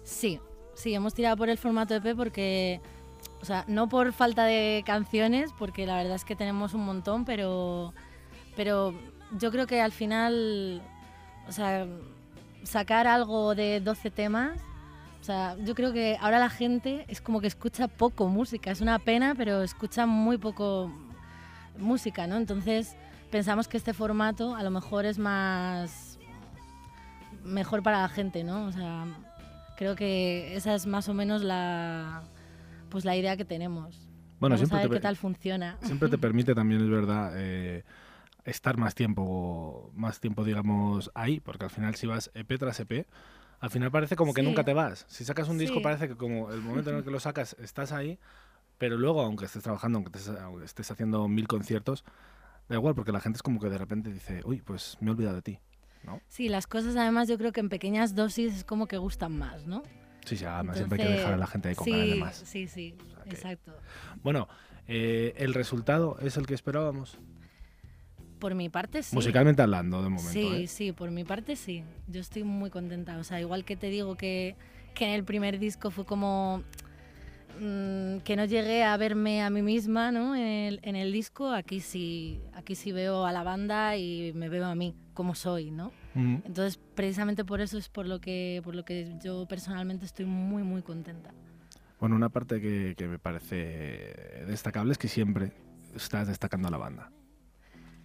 Speaker 9: Sí, sí, hemos tirado por el formato EP porque, o sea, no por falta de canciones, porque la verdad es que tenemos un montón, pero, pero yo creo que al final, o sea, sacar algo de 12 temas, o sea, yo creo que ahora la gente es como que escucha poco música, es una pena, pero escucha muy poco música, ¿no? Entonces pensamos que este formato a lo mejor es más mejor para la gente, ¿no? O sea, creo que esa es más o menos la pues la idea que tenemos.
Speaker 2: Bueno,
Speaker 9: Vamos
Speaker 2: siempre
Speaker 9: a ver
Speaker 2: te,
Speaker 9: qué tal funciona.
Speaker 2: siempre te permite también, es verdad, eh, estar más tiempo, más tiempo, digamos, ahí, porque al final si vas EP tras EP, al final parece como que
Speaker 9: Sí.
Speaker 2: nunca te vas. Si sacas un disco parece que como el momento en el que lo sacas estás ahí, pero luego, aunque estés trabajando, aunque estés, aunque estés haciendo mil conciertos, da igual, porque la gente es como que de repente dice, uy, pues me he olvidado de ti. ¿no?
Speaker 9: Sí, las cosas además yo creo que en pequeñas dosis es como que gustan más, ¿no?
Speaker 2: Sí, sí, además siempre hay que dejar a la gente ahí con
Speaker 9: sí,
Speaker 2: ganas de más.
Speaker 9: Sí, sí,
Speaker 2: que-
Speaker 9: exacto.
Speaker 2: Bueno, eh, el resultado es el que esperábamos.
Speaker 9: Por mi parte sí.
Speaker 2: Musicalmente hablando, de momento.
Speaker 9: Sí,
Speaker 2: ¿eh?
Speaker 9: sí, por mi parte sí. Yo estoy muy contenta. O sea, igual que te digo que, que en el primer disco fue como mm, que no llegué a verme a mí misma ¿no? en, el, en el disco, aquí sí, aquí sí veo a la banda y me veo a mí, como soy, ¿no? Entonces, precisamente por eso es por lo que, por lo que yo personalmente estoy muy, muy contenta.
Speaker 2: Bueno, una parte que, que me parece destacable es que siempre estás destacando a la banda.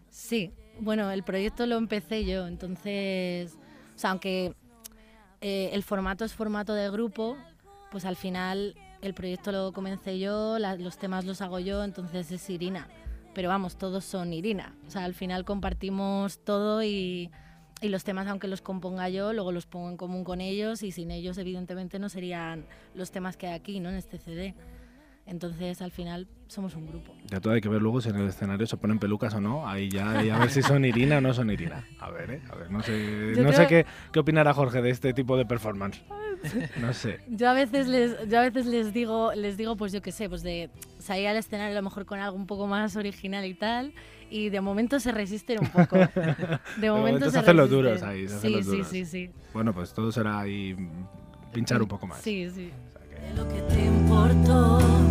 Speaker 9: Sí, bueno, el proyecto lo empecé yo, entonces, o sea, aunque eh, el formato es formato de grupo, pues al final el proyecto lo comencé yo, la- los temas los hago yo, entonces es Irina. Pero vamos, todos son Irina. O sea, al final compartimos todo y, y los temas, aunque los componga yo, luego los pongo en común con ellos y sin ellos, evidentemente, no serían los temas que hay aquí, ¿no? En este CD. Entonces, al final, somos un grupo.
Speaker 2: Ya todo hay que ver luego si en el escenario se ponen pelucas o no. Ahí ya, ahí a ver si son Irina o no son Irina. A ver, ¿eh? A ver, no sé,
Speaker 9: Yo
Speaker 2: no sé
Speaker 9: creo-
Speaker 2: qué, qué opinará Jorge de este tipo de performance. No sé.
Speaker 9: Yo a veces les, yo a veces les digo, les digo, pues yo qué sé, pues de salir al escenario a lo mejor con algo un poco más original y tal, y de momento se resisten un poco. De, momento,
Speaker 2: se
Speaker 9: se,
Speaker 2: hacen los duros ahí, se hacen
Speaker 9: sí,
Speaker 2: los
Speaker 9: sí,
Speaker 2: duros.
Speaker 9: sí, sí.
Speaker 2: Bueno, pues todo será ahí pinchar un poco más.
Speaker 9: Sí, sí.
Speaker 8: lo que te importó.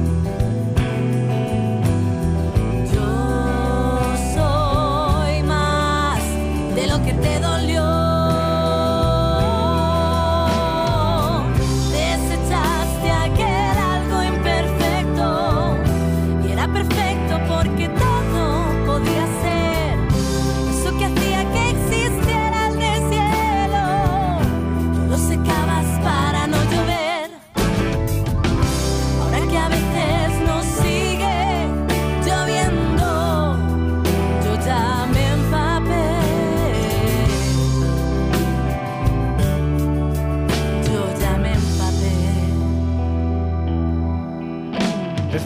Speaker 8: De lo que te dolió.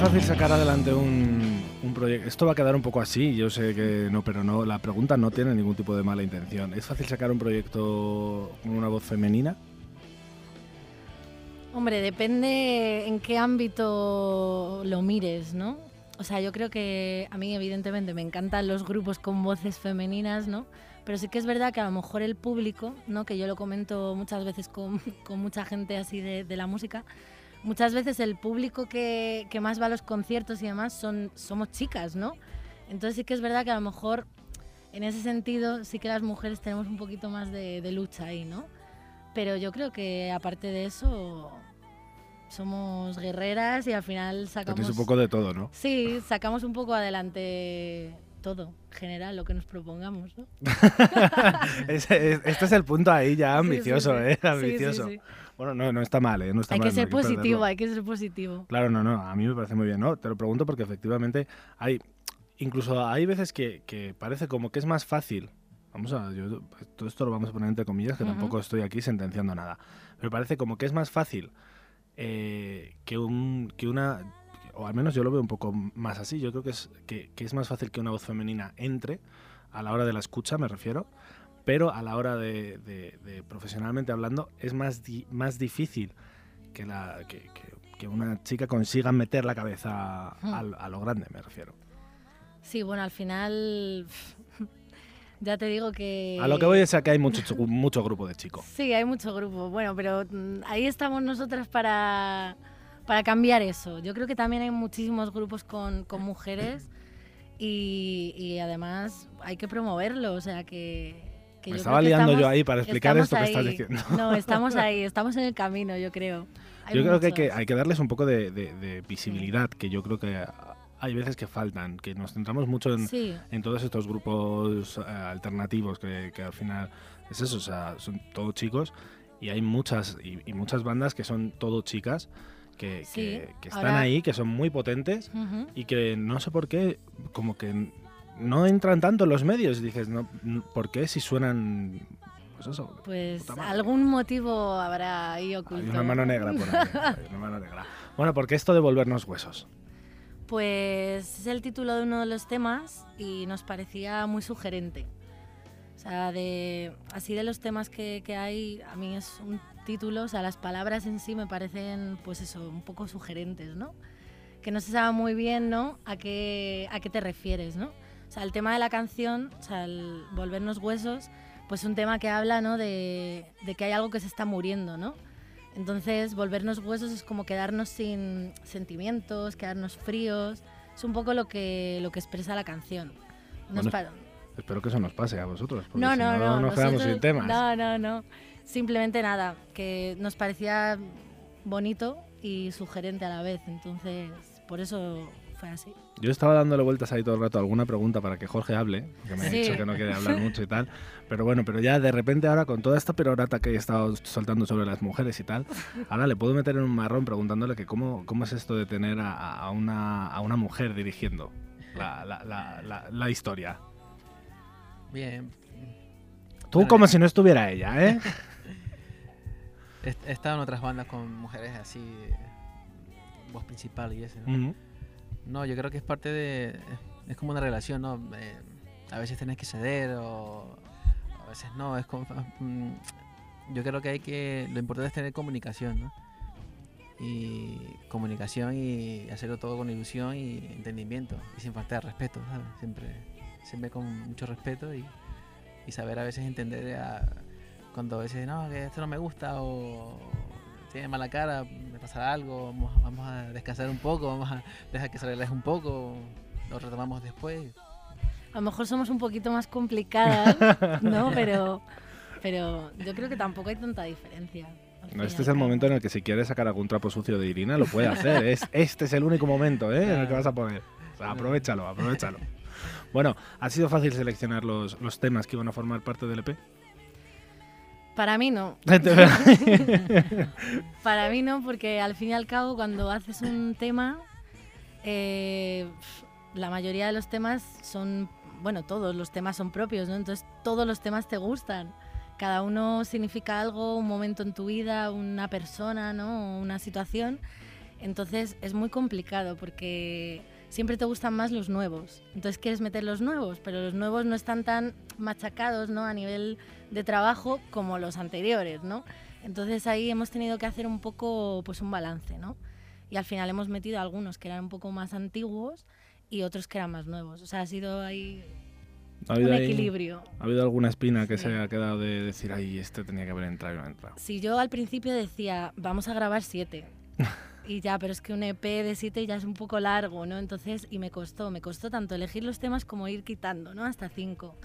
Speaker 2: Fácil sacar adelante un, un proyecto. Esto va a quedar un poco así, yo sé que no, pero no. La pregunta no tiene ningún tipo de mala intención. ¿Es fácil sacar un proyecto con una voz femenina?
Speaker 9: Hombre, depende en qué ámbito lo mires, ¿no? O sea, yo creo que a mí evidentemente me encantan los grupos con voces femeninas, ¿no? Pero sí que es verdad que a lo mejor el público, ¿no? Que yo lo comento muchas veces con, con mucha gente así de, de la música, muchas veces el público que, que más va a los conciertos y demás son, somos chicas, ¿no? Entonces sí que es verdad que a lo mejor en ese sentido sí que las mujeres tenemos un poquito más de, de lucha ahí, ¿no? Pero yo creo que aparte de eso somos guerreras y al final sacamos...
Speaker 2: Tenéis un poco de todo, ¿no?
Speaker 9: Sí, sacamos un poco adelante todo, en general, lo que nos propongamos, ¿no?
Speaker 2: Es- es- este es el punto ahí ya ambicioso,
Speaker 9: sí.
Speaker 2: ¿eh?
Speaker 9: Sí,
Speaker 2: Ambicioso. Bueno, no, no está mal, ¿eh? No está
Speaker 9: Hay
Speaker 2: mal,
Speaker 9: que
Speaker 2: no
Speaker 9: ser positivo,
Speaker 2: perderlo.
Speaker 9: hay que ser positivo.
Speaker 2: Claro, no, no, a mí me parece muy bien, ¿no? Te lo pregunto porque efectivamente hay, incluso hay veces que, que parece como que es más fácil, vamos a, yo, todo esto lo vamos a poner entre comillas, que tampoco estoy aquí sentenciando nada, pero parece como que es más fácil eh, que, un, que una, o al menos yo lo veo un poco más así, yo creo que es, que, que es más fácil que una voz femenina entre, a la hora de la escucha me refiero, pero a la hora de, de- de profesionalmente hablando es más, di- más difícil que, la, que, que- que una chica consiga meter la cabeza
Speaker 9: Hmm.
Speaker 2: al- a, lo grande, me refiero.
Speaker 9: Sí, bueno, al final ya te digo que...
Speaker 2: A lo que voy es a que hay mucho, mucho grupo de chicos.
Speaker 9: Sí, hay mucho grupo. Bueno, pero mm, ahí estamos nosotras para, para cambiar eso. Yo creo que también hay muchísimos grupos con, con mujeres y, y además hay que promoverlo. O sea que. Que
Speaker 2: Me estaba liando yo ahí para explicar esto que estás diciendo.
Speaker 9: No, estamos ahí, estamos en el camino, yo creo. Hay
Speaker 2: yo creo que hay, que hay que darles un poco de, de- de visibilidad, que yo creo que hay veces que faltan, que nos centramos mucho en,
Speaker 9: Sí.
Speaker 2: en todos estos grupos eh, alternativos, que, que al final es eso, o sea, son todos chicos y hay muchas y, y muchas bandas que son todo chicas. Que,
Speaker 9: Sí,
Speaker 2: que- que están
Speaker 9: ahora-
Speaker 2: ahí, que son muy potentes y que no sé por qué, como que no entran tanto en los medios. Dices, no, ¿por qué si suenan, pues eso,
Speaker 9: Pues algún motivo habrá ahí oculto.
Speaker 2: Hay una mano negra por ahí. hay una mano negra. Bueno, porque esto de volvernos huesos.
Speaker 9: Pues es el título de uno de los temas y nos parecía muy sugerente. O sea, de, así de los temas que, que hay, a mí es un título, o sea, las palabras en sí me parecen, pues eso, un poco sugerentes, ¿no? Que no se sabe muy bien, ¿no? A qué, a qué te refieres, ¿no? O sea, el tema de la canción, o sea, el volvernos huesos, pues un tema que habla, ¿no? De, de que hay algo que se está muriendo, ¿no? Entonces, volvernos huesos es como quedarnos sin sentimientos, quedarnos fríos. Es un poco lo que, lo que expresa la canción. Nos
Speaker 2: Bueno, Espero que eso nos pase a vosotros. porque
Speaker 9: no,
Speaker 2: si
Speaker 9: no,
Speaker 2: no,
Speaker 9: no.
Speaker 2: nos quedamos sin temas.
Speaker 9: No, no, no. Simplemente nada, que nos parecía bonito y sugerente a la vez. Entonces, por eso fue así.
Speaker 2: Yo estaba dándole vueltas ahí todo el rato a alguna pregunta para que Jorge hable, que me ha dicho que no quiere hablar mucho y tal. Pero bueno, pero ya de repente ahora con toda esta perorata que he estado soltando sobre las mujeres y tal, ahora le puedo meter en un marrón preguntándole que cómo, cómo es esto de tener a, a una, a una mujer dirigiendo la, la- la- la- la historia.
Speaker 10: Bien.
Speaker 2: Tú como si no estuviera ella, ¿eh?
Speaker 10: He, estado en otras bandas con mujeres así, eh, voz principal y eso, ¿no? No, yo creo que es parte de... Es como una relación, ¿no? Eh, a veces tenés que ceder o a veces no. Es como, mm, yo creo que hay que... Lo importante es tener comunicación, ¿no? Y comunicación y hacerlo todo con ilusión y entendimiento. Y sin faltar de respeto, ¿sabes? Siempre, siempre con mucho respeto y, y saber a veces entender a- cuando a veces, no, que esto no me gusta o tiene mala cara, me pasará algo, vamos, vamos a descansar un poco, vamos a dejar que se relaje un poco, lo retomamos después.
Speaker 9: A lo mejor somos un poquito más complicadas, ¿no? Pero, pero yo creo que tampoco hay tanta diferencia.
Speaker 2: Este es el momento en el que si quieres sacar algún trapo sucio de Irina, lo puede hacer. Es, este es el único momento ¿eh? en el que vas a poder. O sea, aprovechalo, aprovechalo. Bueno, ¿ha sido fácil seleccionar los, los temas que iban a formar parte del EP?
Speaker 9: Para mí no. Para mí no, porque al fin y al cabo cuando haces un tema, eh, la mayoría de los temas son, bueno, todos los temas son propios, ¿no? Entonces todos los temas te gustan. Cada uno significa algo, un momento en tu vida, una persona, ¿no? Una situación. Entonces es muy complicado porque siempre te gustan más los nuevos. Entonces quieres meter los nuevos, pero los nuevos no están tan machacados ¿no? a nivel de trabajo como los anteriores. ¿no? Entonces ahí hemos tenido que hacer un poco pues, un balance. ¿no? Y al final hemos metido algunos que eran un poco más antiguos y otros que eran más nuevos. O sea, ha sido ahí
Speaker 2: ¿Ha habido
Speaker 9: un
Speaker 2: ahí-
Speaker 9: equilibrio.
Speaker 2: ¿Ha habido alguna espina que
Speaker 9: Sí.
Speaker 2: se ha quedado de decir, ay, este tenía que haber entrado y no ha entrado?
Speaker 9: Si yo al principio decía, vamos a grabar siete. Y ya, pero es que un EP de siete ya es un poco largo, ¿no? Entonces, y me costó, me costó tanto elegir los temas como ir quitando, ¿no? Hasta cinco.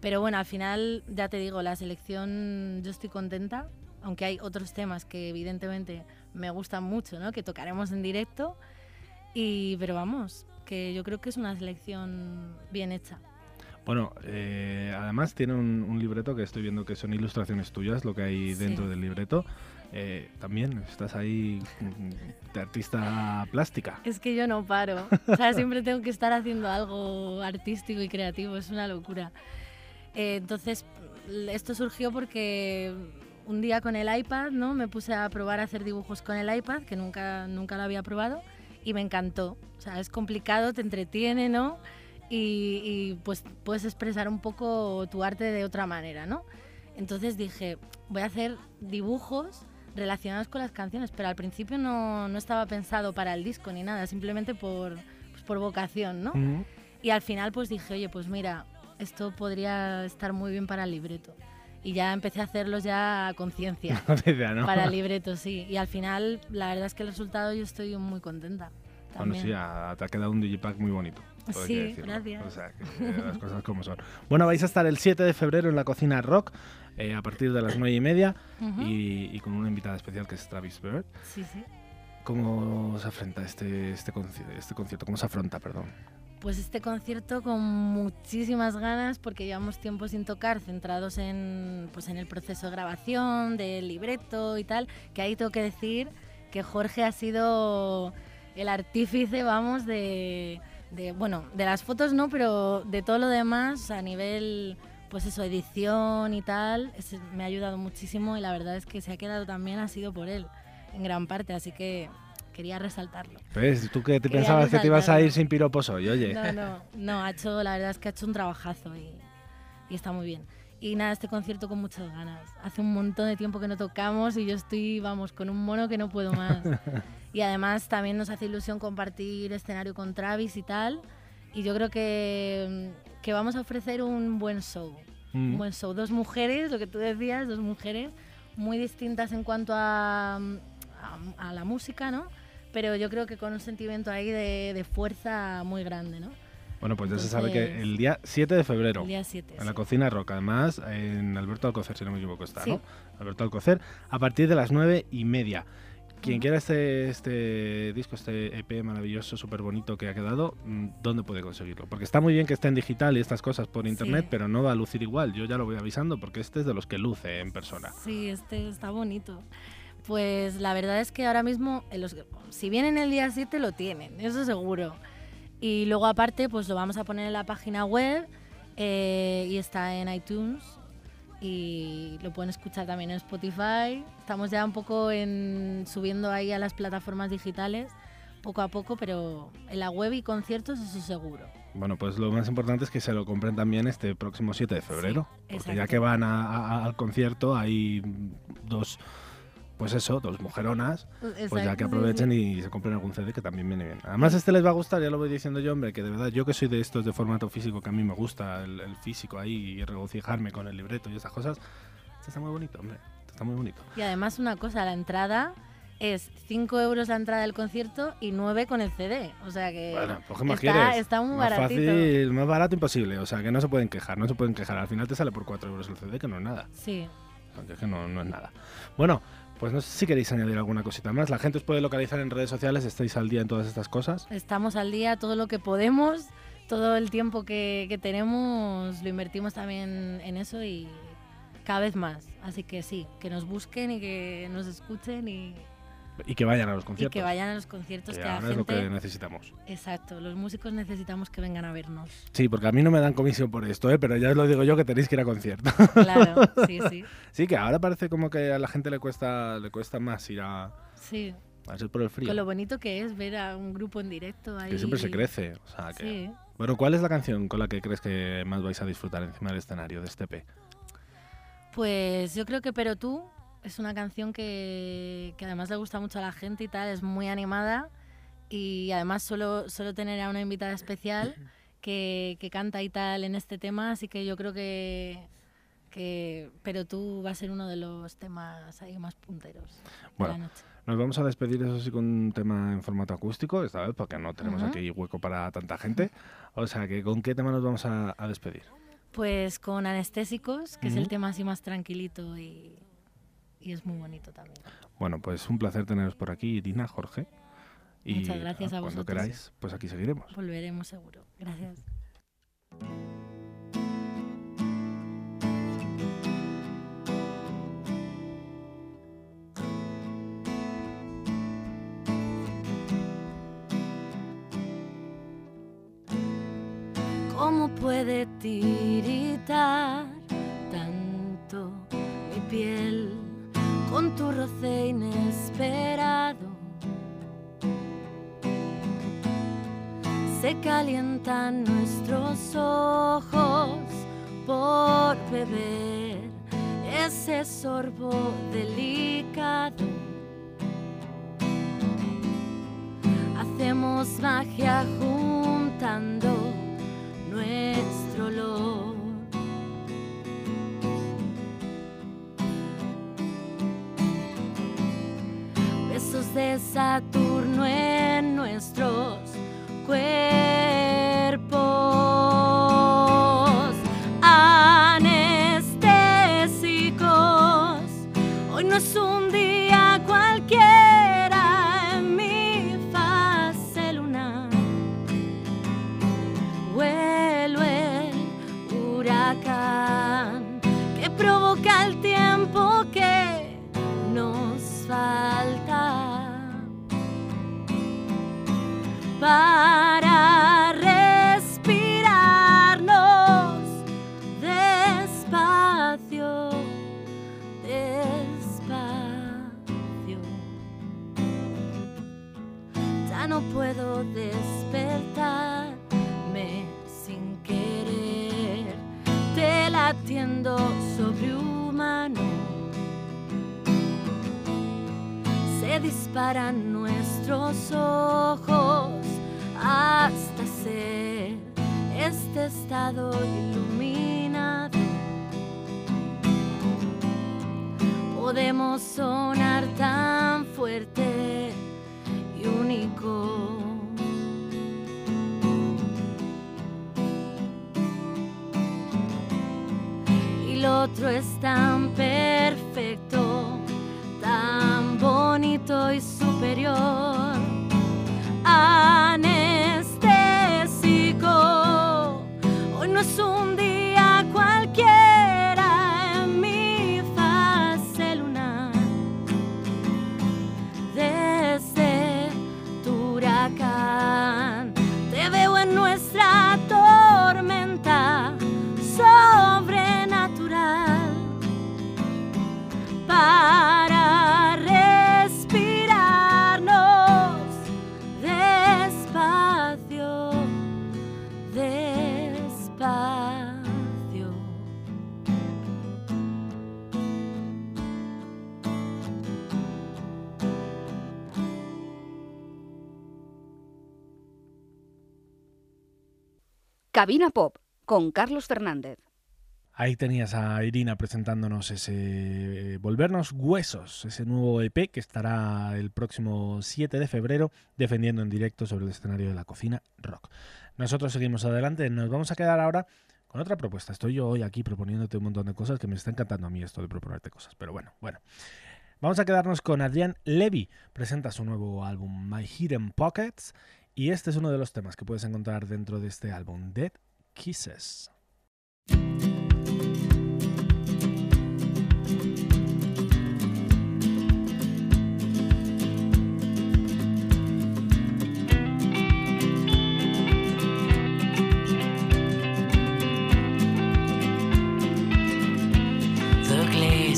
Speaker 9: Pero bueno, al final, ya te digo, la selección yo estoy contenta, aunque hay otros temas que evidentemente me gustan mucho, ¿no? Que tocaremos en directo. Y, pero vamos, que yo creo que es una selección bien hecha.
Speaker 2: Bueno, eh, además tiene un, un libreto que estoy viendo que son ilustraciones tuyas, lo que hay
Speaker 9: Sí.
Speaker 2: dentro del libreto. Eh, también estás ahí de artista plástica.
Speaker 9: Es que yo no paro. O sea, siempre tengo que estar haciendo algo artístico y creativo. Es una locura. Eh, entonces, esto surgió porque un día con el iPad, ¿no? Me puse a probar a hacer dibujos con el iPad, que nunca, nunca lo había probado, y me encantó. O sea, es complicado, te entretiene, ¿no? Y, y, pues puedes expresar un poco tu arte de otra manera, ¿no? Entonces dije, voy a hacer dibujos relacionados con las canciones, pero al principio no, no estaba pensado para el disco ni nada, simplemente por, pues, por vocación, ¿no?
Speaker 2: Ujú.
Speaker 9: Y al final pues dije, oye, pues mira, esto podría estar muy bien para el libreto. Y ya empecé a hacerlos ya a conciencia.
Speaker 2: ¿no?
Speaker 9: Para el libreto, sí. Y al final, la verdad es que el resultado yo estoy muy contenta.
Speaker 2: Bueno,
Speaker 9: también.
Speaker 2: sí, ha- te ha quedado un digipack muy bonito.
Speaker 9: Sí, gracias.
Speaker 2: O sea, que, las cosas como son. Bueno, vais a estar el 7 de febrero en la cocina rock eh, a partir de las 9 y media
Speaker 9: Ujú.
Speaker 2: y, y con una invitada especial que es Travis Bird.
Speaker 9: Sí, sí.
Speaker 2: ¿Cómo se afronta este, este, conci- este concierto? ¿Cómo se afronta, perdón?
Speaker 9: Pues este concierto con muchísimas ganas porque llevamos tiempo sin tocar, centrados en, pues en el proceso de grabación, del libreto y tal, que ahí tengo que decir que Jorge ha sido el artífice, vamos, de, de, bueno, de las fotos no, pero de todo lo demás a nivel, pues eso, edición y tal, ese me ha ayudado muchísimo y la verdad es que se ha quedado también, ha sido por él, en gran parte, así que quería resaltarlo.
Speaker 2: ¿Ves? ¿Tú que te
Speaker 9: Quería
Speaker 2: pensabas que te ibas a ir sin piropos hoy? Oye.
Speaker 9: No, no, no, ha hecho, la verdad es que ha hecho un trabajazo y, y está muy bien. Y nada, este concierto con muchas ganas. Hace un montón de tiempo que no tocamos y yo estoy, vamos, con un mono que no puedo más. y además también nos hace ilusión compartir escenario con Travis y tal. Y yo creo que, que vamos a ofrecer un buen show.
Speaker 2: Mm.
Speaker 9: Un buen show. Dos mujeres, lo que tú decías, dos mujeres muy distintas en cuanto a, a, a la música, ¿no? Pero yo creo que con un sentimiento ahí de, de fuerza muy grande, ¿no?
Speaker 2: Bueno, pues ya se sabe que
Speaker 9: Entonces-
Speaker 2: el día 7 de febrero.
Speaker 9: El día 7,
Speaker 2: En la
Speaker 9: sí.
Speaker 2: cocina roca, además, en Alberto Alcocer, si no me equivoco, está,
Speaker 9: Sí.
Speaker 2: ¿no? Alberto Alcocer, a partir de las 9 y media. Quien quiera este, este disco, este EP maravilloso, súper bonito que ha quedado, mm, ¿dónde puede conseguirlo? Porque está muy bien que esté en digital y estas cosas por internet,
Speaker 9: Sí.
Speaker 2: pero no va a lucir igual. Yo ya lo voy avisando porque este es de los que luce en persona.
Speaker 9: Sí, este está bonito. Pues la verdad es que ahora mismo, en los, si vienen el día 7, lo tienen, eso seguro. Y luego aparte, pues lo vamos a poner en la página web eh, y está en iTunes y lo pueden escuchar también en Spotify. Estamos ya un poco en, subiendo ahí a las plataformas digitales, poco a poco, pero en la web y conciertos eso seguro.
Speaker 2: Bueno, pues lo más importante es que se lo compren también este próximo 7 de febrero. porque ya que van a- a- al concierto, hay dos, pues eso, dos mujeronas. Pues ya
Speaker 9: Exacto,
Speaker 2: que aprovechen
Speaker 9: sí.
Speaker 2: y se compren algún CD que también viene bien. Además, este les va a gustar, ya lo voy diciendo yo, hombre, que de verdad, yo que soy de estos de formato físico, que a mí me gusta el, el físico ahí y regocijarme con el libreto y esas cosas, este está muy bonito, hombre. Este está muy bonito.
Speaker 9: Y además una cosa, la entrada es 5 euros la entrada del concierto y 9 con el CD. O sea que
Speaker 2: Bueno, pues ¿qué más
Speaker 9: está,
Speaker 2: quieres?
Speaker 9: está muy
Speaker 2: más
Speaker 9: baratito.
Speaker 2: fácil, más barato imposible. O sea, que no se pueden quejar, no se pueden quejar. Al final te sale por 4 euros el CD, que no es nada.
Speaker 9: Sí.
Speaker 2: O sea, que no, no es nada. Bueno, pues no sé si queréis añadir alguna cosita más. La gente os puede localizar en redes sociales, estáis al día en todas estas cosas.
Speaker 9: Estamos al día todo lo que podemos, todo el tiempo que, que tenemos lo invertimos también en eso y cada vez más. Así que sí, que nos busquen y que nos escuchen y,
Speaker 2: Y que vayan a los
Speaker 9: y
Speaker 2: conciertos.
Speaker 9: que vayan a los conciertos
Speaker 2: que
Speaker 9: que la
Speaker 2: ahora es lo que necesitamos.
Speaker 9: Exacto, los músicos necesitamos que vengan a vernos.
Speaker 2: Sí, porque a mí no me dan comisión por esto, ¿eh? pero ya os lo digo yo que tenéis que ir a concierto.
Speaker 9: Claro, sí, sí.
Speaker 2: Sí, que ahora parece como que a la gente le cuesta, le cuesta más ir a,
Speaker 9: Sí,
Speaker 2: a ser por el frío.
Speaker 9: con lo bonito que es ver a un grupo en directo ahí.
Speaker 2: Que siempre se crece. O sea, que...
Speaker 9: Sí.
Speaker 2: Bueno, ¿cuál es la canción con la que crees que más vais a disfrutar encima del escenario de este EP?
Speaker 9: Pues yo creo que Pero tú es una canción que, que además le gusta mucho a la gente y tal, es muy animada y además solo, solo tener a una invitada especial que, que canta y tal en este tema, así que yo creo que, que Pero tú va a ser uno de los temas ahí más punteros de
Speaker 2: Bueno,
Speaker 9: la noche.
Speaker 2: nos vamos a despedir, eso sí, con un tema en formato acústico, esta vez, porque no tenemos
Speaker 9: Ujú.
Speaker 2: aquí hueco para tanta gente. O sea, que ¿con qué tema nos vamos a, a despedir?
Speaker 9: Pues con Anestésicos, que es el tema así más tranquilito y, y es muy bonito también.
Speaker 2: Bueno, pues un placer teneros por aquí, Dina, Jorge. Y
Speaker 9: Muchas gracias a
Speaker 2: cuando
Speaker 9: vosotros.
Speaker 2: queráis, pues aquí seguiremos.
Speaker 9: Volveremos seguro. Gracias. ¿Cómo puede tiritar tanto mi piel con tu roce inesperado? Se calientan nuestros ojos por beber ese sorbo delicado. Hacemos magia juntando nuestro olor. De Saturno en nuestros cuerpos disparan nuestros ojos hasta ser este estado iluminado. Podemos sonar tan fuerte y único. Y lo otro es tan perfecto, superior. Anestésico,
Speaker 4: Cabina Pop con Carlos Fernández.
Speaker 2: Ahí tenías a Irina presentándonos ese eh, Volvernos Huesos, ese nuevo EP que estará el próximo 7 de febrero defendiendo en directo sobre el escenario de la cocina rock. Nosotros seguimos adelante, nos vamos a quedar ahora con otra propuesta. Estoy yo hoy aquí proponiéndote un montón de cosas que me está encantando a mí esto de proponerte cosas, pero bueno, bueno. Vamos a quedarnos con Adrián Levy, presenta su nuevo álbum My Hidden Pockets y este es uno de los temas que puedes encontrar dentro de este álbum, Dead Kisses.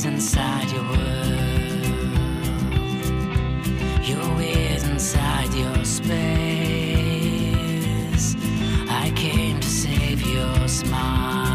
Speaker 8: inside inside your space. Your smile.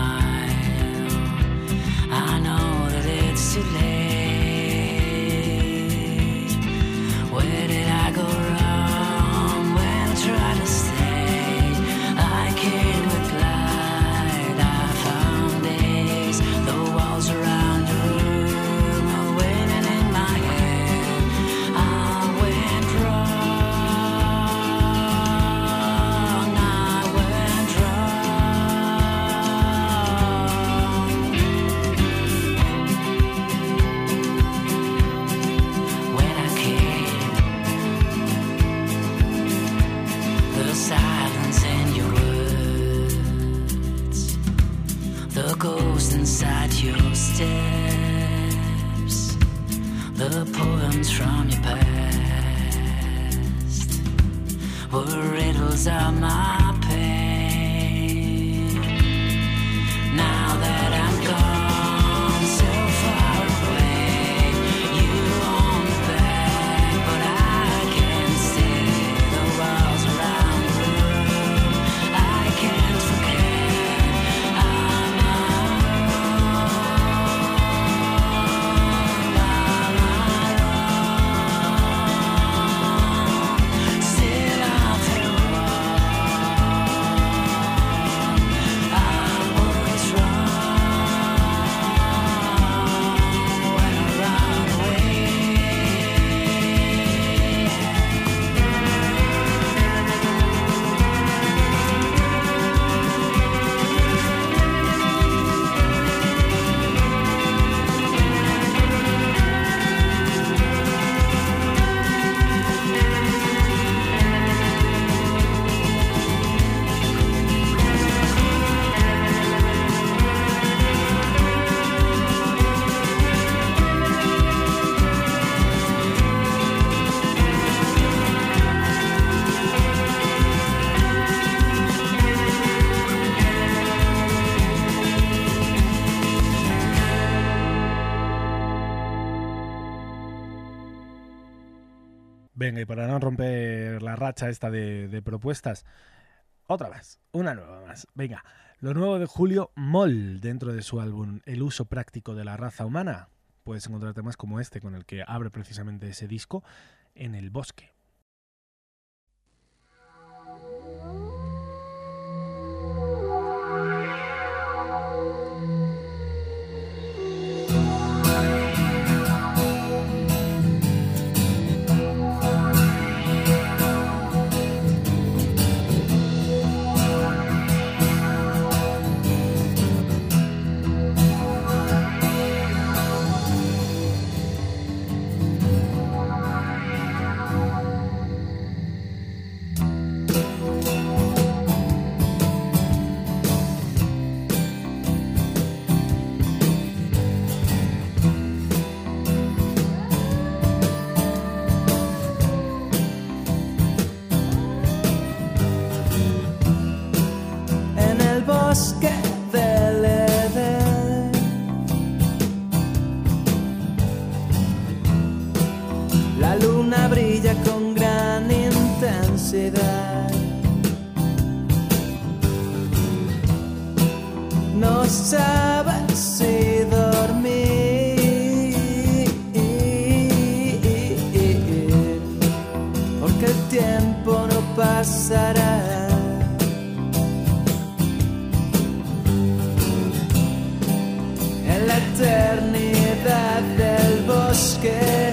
Speaker 8: Steps, the poems from your past were riddles of my
Speaker 2: Venga, y para no romper la racha esta de, propuestas, otra más, una nueva más. Venga, lo nuevo de Julio Moll dentro de su álbum El uso práctico de la raza humana. Puedes encontrar temas como este con el que abre precisamente ese disco en el bosque.
Speaker 5: Bosque del Edén. La luna brilla con gran intensidad. No sabes si dormir, porque el tiempo no pasará. Bosque,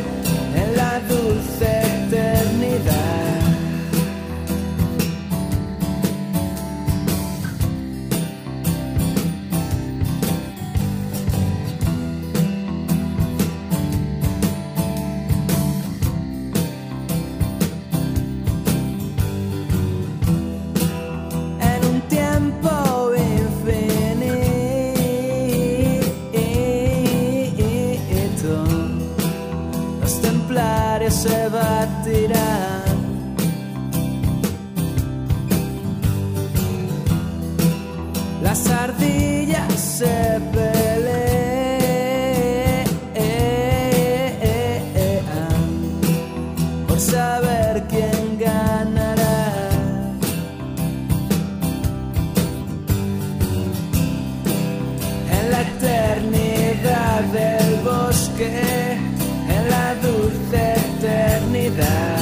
Speaker 2: that.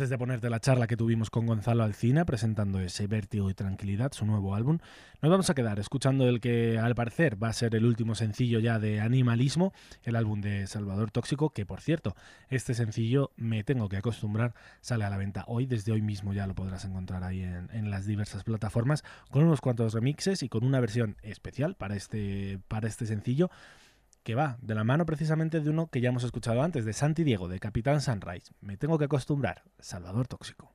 Speaker 2: Antes de ponerte la charla que tuvimos con Gonzalo Alcina presentando ese Vértigo y Tranquilidad, su nuevo álbum, nos vamos a quedar escuchando el que al parecer va a ser el último sencillo ya de Animalismo, el álbum de Salvador Tóxico, que por cierto, este sencillo me tengo que acostumbrar, sale a la venta hoy, desde hoy mismo ya lo podrás encontrar ahí en, las diversas plataformas, con unos cuantos remixes y con una versión especial para este, para este sencillo que va de la mano precisamente de uno que ya hemos escuchado antes, de Santi Diego, de Capitán Sunrise. Me tengo que acostumbrar, Salvador Tóxico.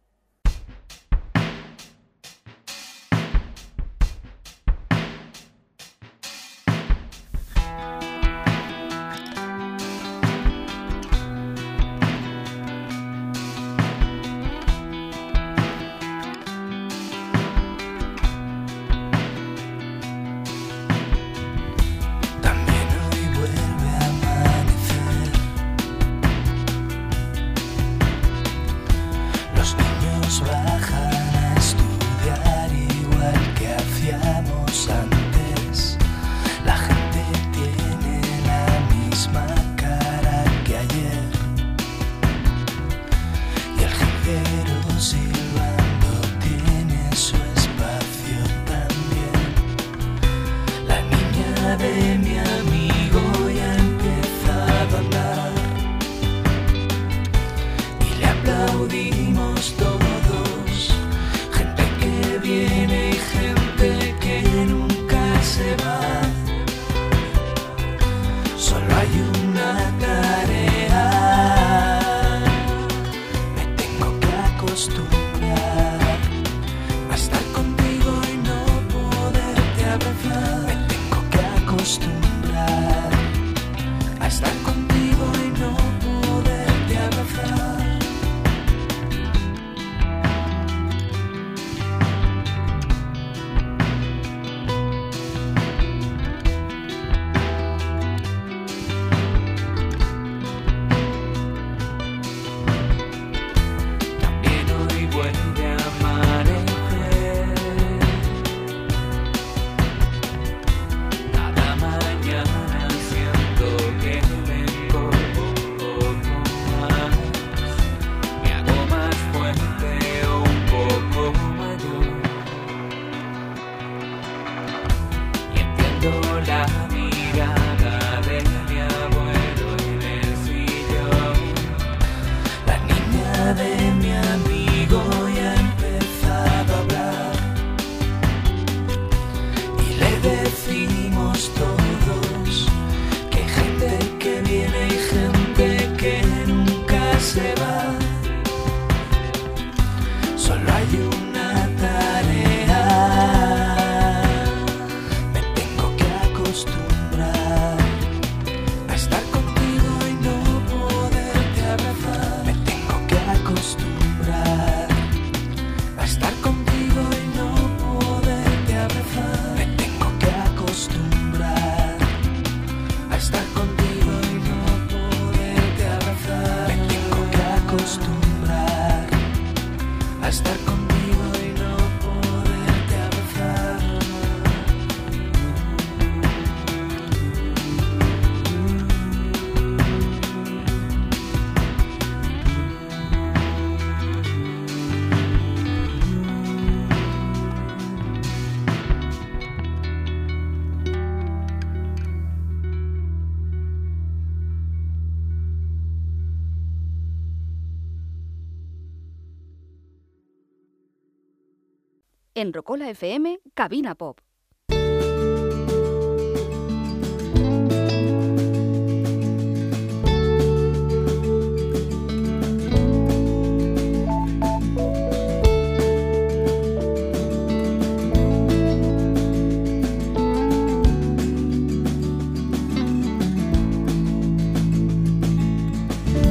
Speaker 4: En Rocola FM Cabina Pop.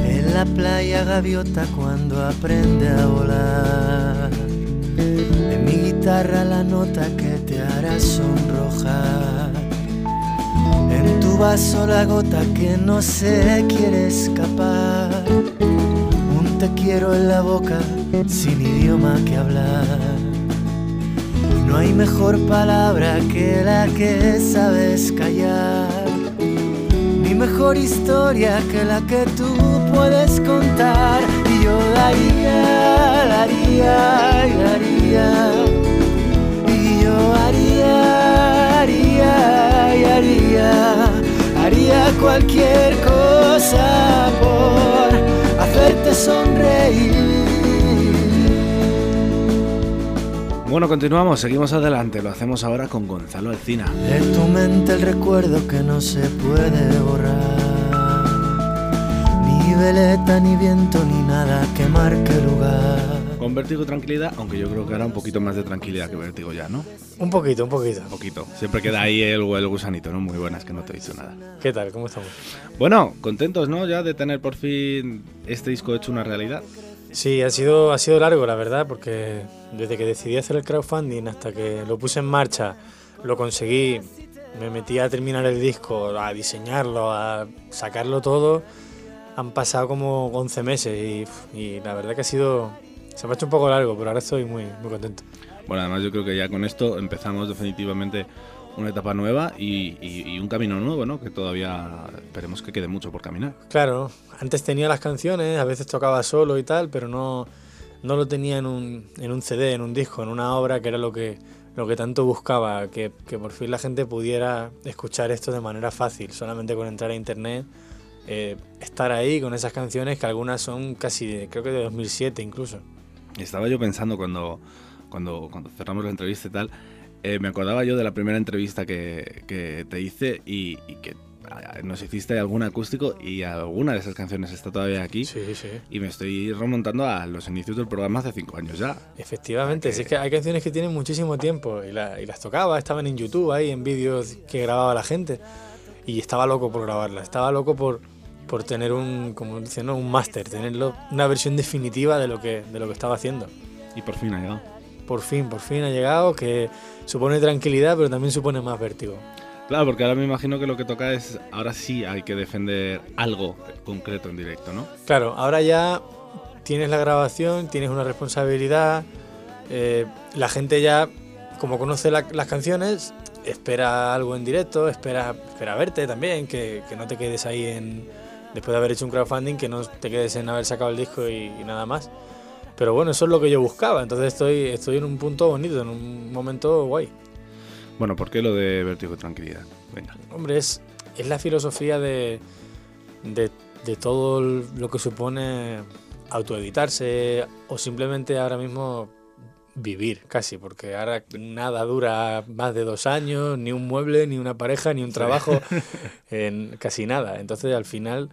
Speaker 5: En la playa gaviota cuando aprende a volar. Guitarra la nota que te hará sonrojar. En tu vaso la gota que no se quiere escapar. Un te quiero en la boca sin idioma que hablar. No hay mejor palabra que la que sabes callar ni mejor historia que la que tú puedes contar. Y yo daría, daría, daría. Haría, haría cualquier cosa por hacerte sonreír.
Speaker 2: Bueno, continuamos, seguimos adelante. Lo hacemos ahora con Gonzalo Alcina.
Speaker 5: De tu mente el recuerdo que no se puede borrar. Ni veleta, ni viento, ni nada que marque lugar.
Speaker 2: Con vértigo tranquilidad, aunque yo creo que ahora un poquito más de tranquilidad que vértigo ya, ¿no?
Speaker 11: Un poquito, un poquito.
Speaker 2: Un poquito. Siempre queda ahí el, el gusanito, ¿no? Muy buenas, que no te he dicho nada.
Speaker 11: ¿Qué tal? ¿Cómo estamos?
Speaker 2: Bueno, contentos, ¿no? Ya de tener por fin este disco hecho una realidad.
Speaker 11: Sí, ha sido, ha sido largo, la verdad, porque desde que decidí hacer el crowdfunding hasta que lo puse en marcha, lo conseguí, me metí a terminar el disco, a diseñarlo, a sacarlo todo, han pasado como 11 meses y, y la verdad que ha sido, se me ha hecho un poco largo, pero ahora estoy muy, muy contento.
Speaker 2: Bueno, además yo creo que ya con esto empezamos definitivamente una etapa nueva y, y- y un camino nuevo, ¿no? Que todavía esperemos que quede mucho por caminar.
Speaker 11: Claro, antes tenía las canciones, a veces tocaba solo y tal, pero no, no lo tenía en un, en un CD, en un disco, en una obra, que era lo que, lo que tanto buscaba, que, que por fin la gente pudiera escuchar esto de manera fácil, solamente con entrar a internet, eh, estar ahí con esas canciones que algunas son casi, de- creo que de 2007 incluso.
Speaker 2: Estaba yo pensando cuando, cuando, cuando cerramos la entrevista y tal, eh, me acordaba yo de la primera entrevista que, que te hice y, y que ah, nos hiciste algún acústico y alguna de esas canciones está todavía aquí.
Speaker 11: Sí, sí.
Speaker 2: Y me estoy remontando a los inicios del programa hace cinco años ya.
Speaker 11: Efectivamente, si es que hay canciones que tienen muchísimo tiempo y, la- y las tocaba, estaban en YouTube ahí, en vídeos que grababa la gente y estaba loco por grabarlas, estaba loco por, por tener un, como dicen, ¿no? un máster, tenerlo, una versión definitiva de lo, que, de lo que estaba haciendo.
Speaker 2: Y por fin ha llegado.
Speaker 11: Por fin, por fin ha llegado, que supone tranquilidad, pero también supone más vértigo.
Speaker 2: Claro, porque ahora me imagino que lo que toca es, ahora sí hay que defender algo concreto en directo, ¿no?
Speaker 11: Claro, ahora ya tienes la grabación, tienes una responsabilidad, eh, la gente ya, como conoce la- las canciones, espera algo en directo, espera, espera verte también, que, que no te quedes ahí en, después de haber hecho un crowdfunding, que no te quedes en haber sacado el disco y, y nada más. Pero bueno, eso es lo que yo buscaba, entonces estoy, estoy en un punto bonito, en un momento guay.
Speaker 2: Bueno, ¿por qué lo de vértigo y tranquilidad? Venga.
Speaker 11: Hombre, es, es la filosofía de, de, de todo lo que supone autoeditarse o simplemente ahora mismo vivir casi, porque ahora nada dura más de dos años, ni un mueble, ni una pareja, ni un trabajo, en casi nada. Entonces al final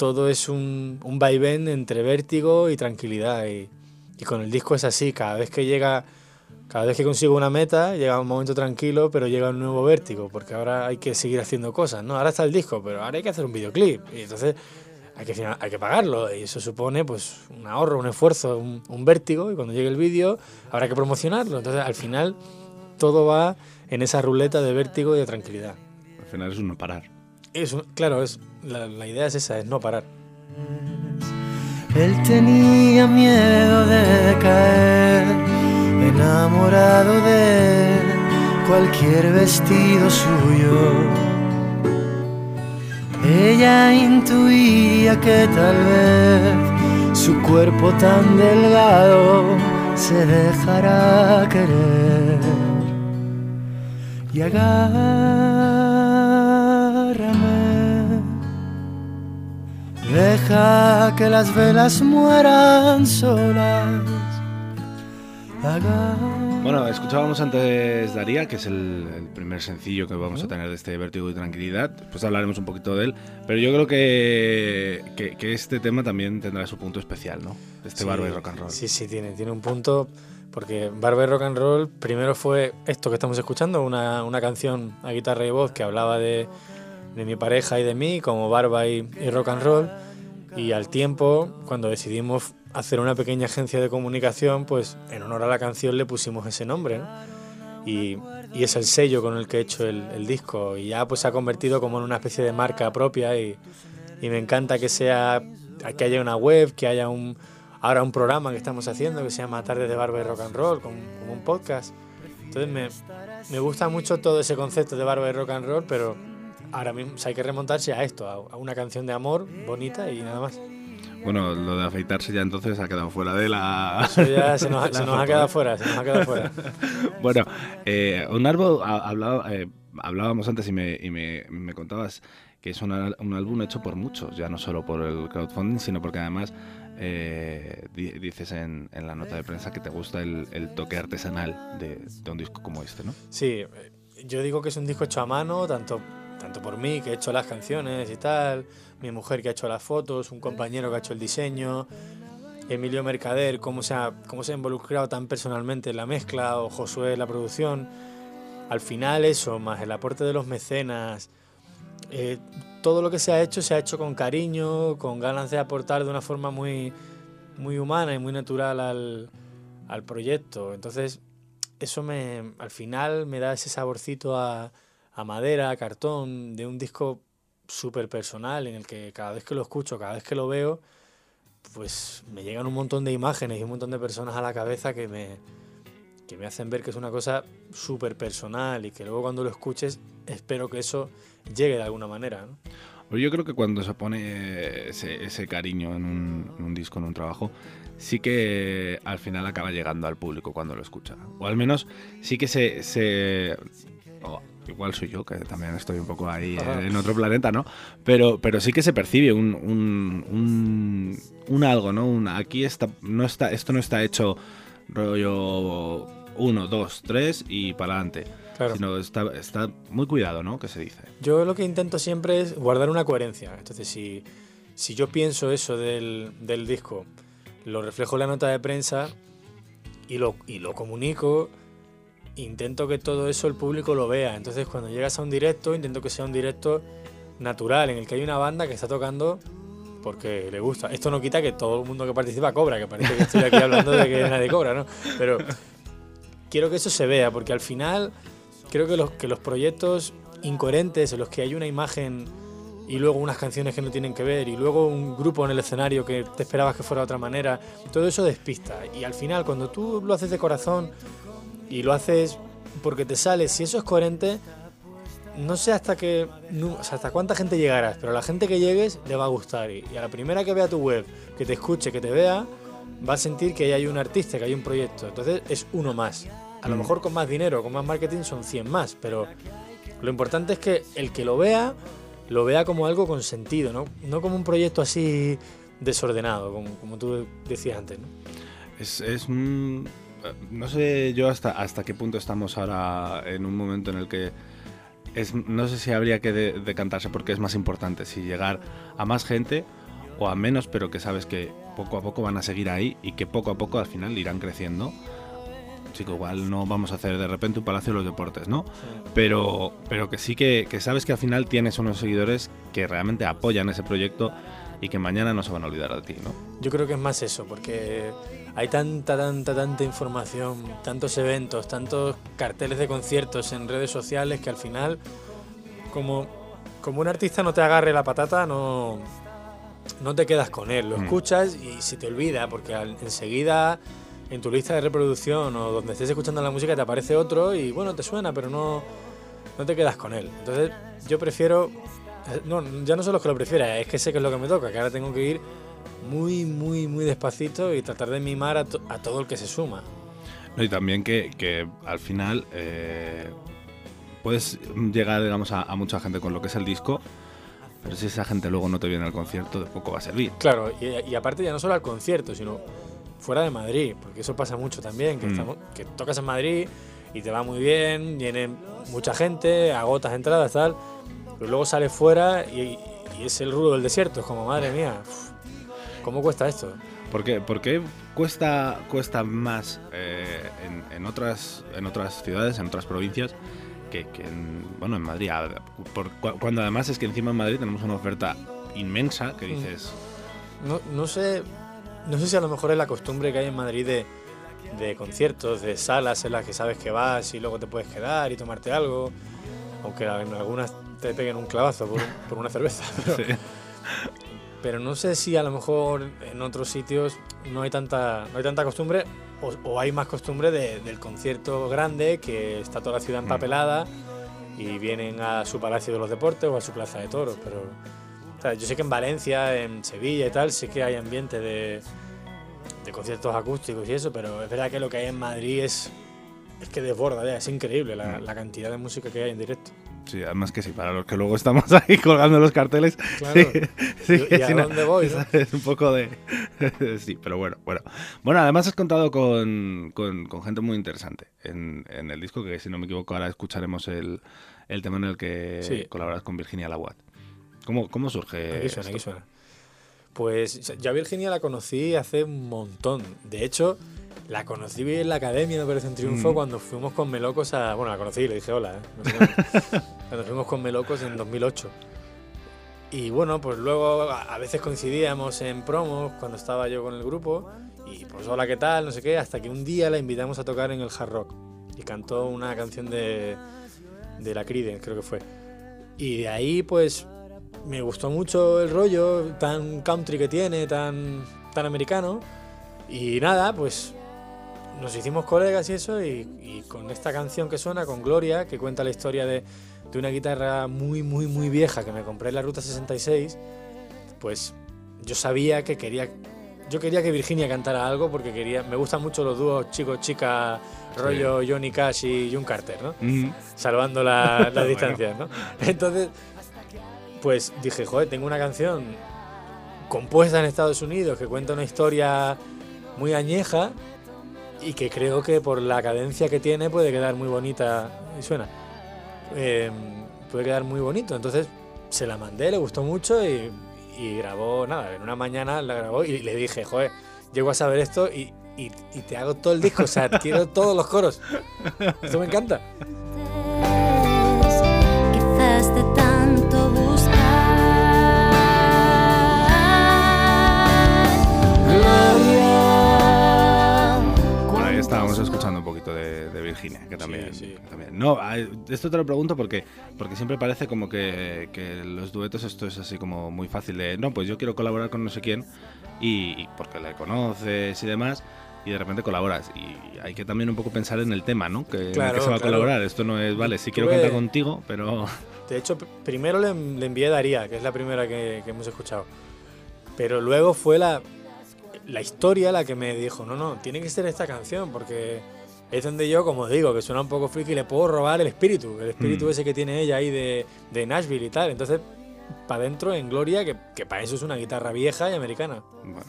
Speaker 11: todo es un, un vaivén entre vértigo y tranquilidad. Y, y con el disco es así, cada vez que llega, cada vez que consigo una meta, llega un momento tranquilo, pero llega un nuevo vértigo, porque ahora hay que seguir haciendo cosas, ¿no? Ahora está el disco, pero ahora hay que hacer un videoclip. Y entonces hay que, hay que pagarlo y eso supone pues un ahorro, un esfuerzo, un, un vértigo y cuando llegue el vídeo habrá que promocionarlo. Entonces al final todo va en esa ruleta de vértigo y de tranquilidad.
Speaker 2: Al final es un no parar.
Speaker 11: Es claro, es, la, la idea es esa, es no parar.
Speaker 5: Él tenía miedo de caer, enamorado de cualquier vestido suyo. Ella intuía que tal vez su cuerpo tan delgado se dejará querer. Y agárrame. Deja que las velas mueran solas.
Speaker 2: Bueno, escuchábamos antes Daría, que es el, el primer sencillo que vamos a tener de este Vértigo y Tranquilidad. Pues hablaremos un poquito de él. Pero yo creo que, que, que este tema también tendrá su punto especial, ¿no? Este
Speaker 11: Sí,
Speaker 2: barba y rock and roll.
Speaker 11: Sí, sí, tiene, tiene un punto. Porque Barba y Rock and Roll primero fue esto que estamos escuchando, una, una canción a guitarra y voz que hablaba de, de mi pareja y de mí, como Barba y, y Rock and Roll. Y al tiempo, cuando decidimos hacer una pequeña agencia de comunicación, pues en honor a la canción le pusimos ese nombre, ¿no? Y, y es el sello con el que he hecho el, el disco. Y ya pues se ha convertido como en una especie de marca propia y, y me encanta que sea que haya una web, que haya un ahora un programa que estamos haciendo que se llama Tardes de Barba y Rock and Roll, como, como un podcast. Entonces me, me gusta mucho todo ese concepto de Barba y Rock and Roll, pero ahora mismo o sea, hay que remontarse a esto, a, una canción de amor bonita y nada más.
Speaker 2: Bueno, lo de afeitarse ya entonces ha quedado fuera de la.
Speaker 11: Eso ya se nos,
Speaker 2: la
Speaker 11: se nos ha quedado fuera, se nos ha quedado fuera.
Speaker 2: bueno, eh, un árbol ha- hablaba- eh, hablábamos antes y me, y me- me contabas que es un, al- un álbum hecho por muchos, ya no solo por el crowdfunding, sino porque además eh, di- dices en, en la nota de prensa que te gusta el, el toque artesanal de, de un disco como este, ¿no?
Speaker 11: Sí, eh, yo digo que es un disco hecho a mano, tanto, tanto por mí, que he hecho las canciones y tal, mi mujer que ha hecho las fotos, un compañero que ha hecho el diseño, Emilio Mercader, cómo se ha, cómo se ha involucrado tan personalmente en la mezcla, o Josué en la producción. Al final eso, más el aporte de los mecenas, eh, todo lo que se ha hecho se ha hecho con cariño, con ganas de aportar de una forma muy, muy humana y muy natural al, al proyecto. Entonces, eso me, al final me da ese saborcito a, madera, cartón, de un disco súper personal en el que cada vez que lo escucho, cada vez que lo veo, pues me llegan un montón de imágenes y un montón de personas a la cabeza que me, que me hacen ver que es una cosa súper personal y que luego cuando lo escuches espero que eso llegue de alguna manera. ¿no?
Speaker 2: Yo creo que cuando se pone ese, cariño en un, disco, en un trabajo, sí que al final acaba llegando al público cuando lo escucha. O al menos sí que se... igual soy yo, que también estoy un poco ahí
Speaker 11: Ajá.
Speaker 2: eh, en otro planeta, ¿no? Pero, pero sí que se percibe un, un, un, un algo, ¿no? Un, aquí está, no está, esto no está hecho rollo uno, dos, tres y para adelante.
Speaker 11: Claro.
Speaker 2: Sino está, está muy cuidado, ¿no? Que se dice.
Speaker 11: Yo lo que intento siempre es guardar una coherencia. Entonces, si, si yo pienso eso del, del disco, lo reflejo en la nota de prensa y lo, y lo comunico, intento que todo eso el público lo vea. Entonces, cuando llegas a un directo, intento que sea un directo natural, en el que hay una banda que está tocando porque le gusta. Esto no quita que todo el mundo que participa cobra, que parece que estoy aquí hablando de que nadie cobra, ¿no? Pero quiero que eso se vea, porque al final creo que los, que los proyectos incoherentes en los que hay una imagen y luego unas canciones que no tienen que ver y luego un grupo en el escenario que te esperabas que fuera de otra manera, todo eso despista. Y al final, cuando tú lo haces de corazón y lo haces porque te sale, si eso es coherente, no sé hasta qué, nu- o sea, hasta cuánta gente llegarás, pero a la gente que llegues le va a gustar. Y, y a la primera que vea tu web, que te escuche, que te vea, va a sentir que ahí hay un artista, que hay un proyecto. Entonces es uno más. A lo
Speaker 2: Mm.
Speaker 11: mejor con más dinero, con más marketing son 100 más, pero lo importante es que el que lo vea, lo vea como algo con sentido, ¿no? No como un proyecto así desordenado, como, como tú decías antes, ¿no?
Speaker 2: Es, es un- no sé yo hasta, hasta qué punto estamos ahora en un momento en el que es, no sé si habría que de- decantarse porque es más importante, si llegar a más gente o a menos, pero que sabes que poco a poco van a seguir ahí y que poco a poco al final irán creciendo. Chico, igual no vamos a hacer de repente un Palacio de los Deportes, ¿no? Pero, pero que sí que, que sabes que al final tienes unos seguidores que realmente apoyan ese proyecto y que mañana no se van a olvidar de ti, ¿no?
Speaker 11: Yo creo que es más eso, porque hay tanta, tanta, tanta información, tantos eventos, tantos carteles de conciertos en redes sociales que al final, como, como un artista no te agarre la patata, no, no te quedas con él. Lo
Speaker 2: Mm.
Speaker 11: escuchas y se te olvida, porque al- enseguida en tu lista de reproducción o donde estés escuchando la música te aparece otro y bueno, te suena, pero no, no te quedas con él. Entonces yo prefiero, eh, no, ya no solo es que lo prefiera, es que sé que es lo que me toca, que ahora tengo que ir muy, muy, muy despacito y tratar de mimar a, to- a todo el que se suma.
Speaker 2: No, y también que, que al final eh, puedes llegar, digamos, a, a mucha gente con lo que es el disco, pero si esa gente luego no te viene al concierto, de poco va a servir.
Speaker 11: Claro, y, y aparte ya no solo al concierto, sino fuera de Madrid, porque eso pasa mucho también, que,
Speaker 2: Mm.
Speaker 11: estamos- que tocas en Madrid y te va muy bien, viene mucha gente, agotas entradas, tal, pero luego sales fuera y, y es el rudo del desierto, es como, madre mía, ¿cómo cuesta esto?
Speaker 2: ¿Por qué, por qué cuesta, cuesta más eh, en, en otras, en otras ciudades, en otras provincias, que, que en, bueno, en Madrid? Por- cuando además es que encima en Madrid tenemos una oferta inmensa que
Speaker 11: Mm.
Speaker 2: dices...
Speaker 11: No, no sé no sé si a lo mejor es la costumbre que hay en Madrid de, de conciertos, de salas en las que sabes que vas y luego te puedes quedar y tomarte algo, aunque en algunas te peguen un clavazo por, un- por una cerveza. Pero,
Speaker 2: Sí.
Speaker 11: Pero no sé si a lo mejor en otros sitios no hay tanta, no hay tanta costumbre o, o hay más costumbre de- del concierto grande que está toda la ciudad empapelada y vienen a su Palacio de los Deportes o a su Plaza de Toros. Pero o sea, yo sé que en Valencia, en Sevilla y tal, sí que hay ambiente de, de conciertos acústicos y eso, pero es verdad que lo que hay en Madrid es, es que desborda, ya, es increíble la, la cantidad de música que hay en directo.
Speaker 2: Sí, además que sí, para los que luego estamos ahí colgando los carteles.
Speaker 11: Claro.
Speaker 2: Sí, sí,
Speaker 11: ¿Y- a dónde voy,
Speaker 2: es-
Speaker 11: no?
Speaker 2: Es un poco de... sí, pero bueno, bueno. Bueno, además has contado con, con- con gente muy interesante en, en el disco, que si no me equivoco ahora escucharemos el, el tema en el que
Speaker 11: Sí.
Speaker 2: colaboras con Virginia Laguat. ¿Cómo, cómo surge
Speaker 11: Aquí suena,
Speaker 2: esto?
Speaker 11: aquí suena. Pues yo a Virginia la conocí hace un montón. De hecho, la conocí en la academia de Operación Triunfo
Speaker 2: Mm.
Speaker 11: cuando fuimos con Melocos a. Bueno, la conocí y le dije hola, ¿eh? No sé cuando fuimos con Melocos en 2008. Y bueno, pues luego a a veces coincidíamos en promos cuando estaba yo con el grupo. Y pues hola, ¿qué tal? No sé qué. Hasta que un día la invitamos a tocar en el Hard Rock. Y cantó una canción de, de la Creedence, creo que fue. Y de ahí, pues, me gustó mucho el rollo tan country que tiene, tan, tan americano. Y nada, pues nos hicimos colegas y eso, y, y con esta canción que suena, con Gloria, que cuenta la historia de, de una guitarra muy, muy, muy vieja que me compré en la Ruta 66, pues yo sabía que quería... Yo quería que Virginia cantara algo porque quería... Me gustan mucho los dúos chicos-chica, rollo Johnny Cash y June Carter, ¿no?
Speaker 2: Mm.
Speaker 11: Salvando la- las
Speaker 2: Bueno.
Speaker 11: distancias, ¿no? Entonces, pues dije, joder, tengo una canción compuesta en Estados Unidos que cuenta una historia muy añeja y que creo que por la cadencia que tiene puede quedar muy bonita. Y suena. Eh, puede quedar muy bonito. Entonces se la mandé, le gustó mucho y, grabó, nada, en una mañana la grabó y le dije, joder, llego a saber esto y, y- y te hago todo el disco, o sea, quiero todos los coros. Esto me encanta.
Speaker 2: Un poquito de, de Virginia, que también, que también. No, a- esto te lo pregunto porque, porque siempre parece como que, que los duetos esto es así como muy fácil de, no, pues yo quiero colaborar con no sé quién y, y porque le conoces y demás y de repente colaboras y hay que también un poco pensar en el tema, ¿no? Que, en el
Speaker 11: Claro,
Speaker 2: que se va a
Speaker 11: claro.
Speaker 2: colaborar. Esto no es, vale, sí quiero
Speaker 11: Tuve-
Speaker 2: cantar contigo, pero
Speaker 11: De hecho, pr- primero le, le envié a Daría, que es la primera que, que hemos escuchado. Pero luego fue la, la historia la que me dijo, no, no, tiene que ser esta canción, porque es donde yo, como digo, que suena un poco friki, le puedo robar el espíritu, el espíritu
Speaker 2: Mm.
Speaker 11: ese que tiene ella ahí de, de Nashville y tal. Entonces, para adentro en Gloria, que, que para eso es una guitarra vieja y americana.
Speaker 2: bueno.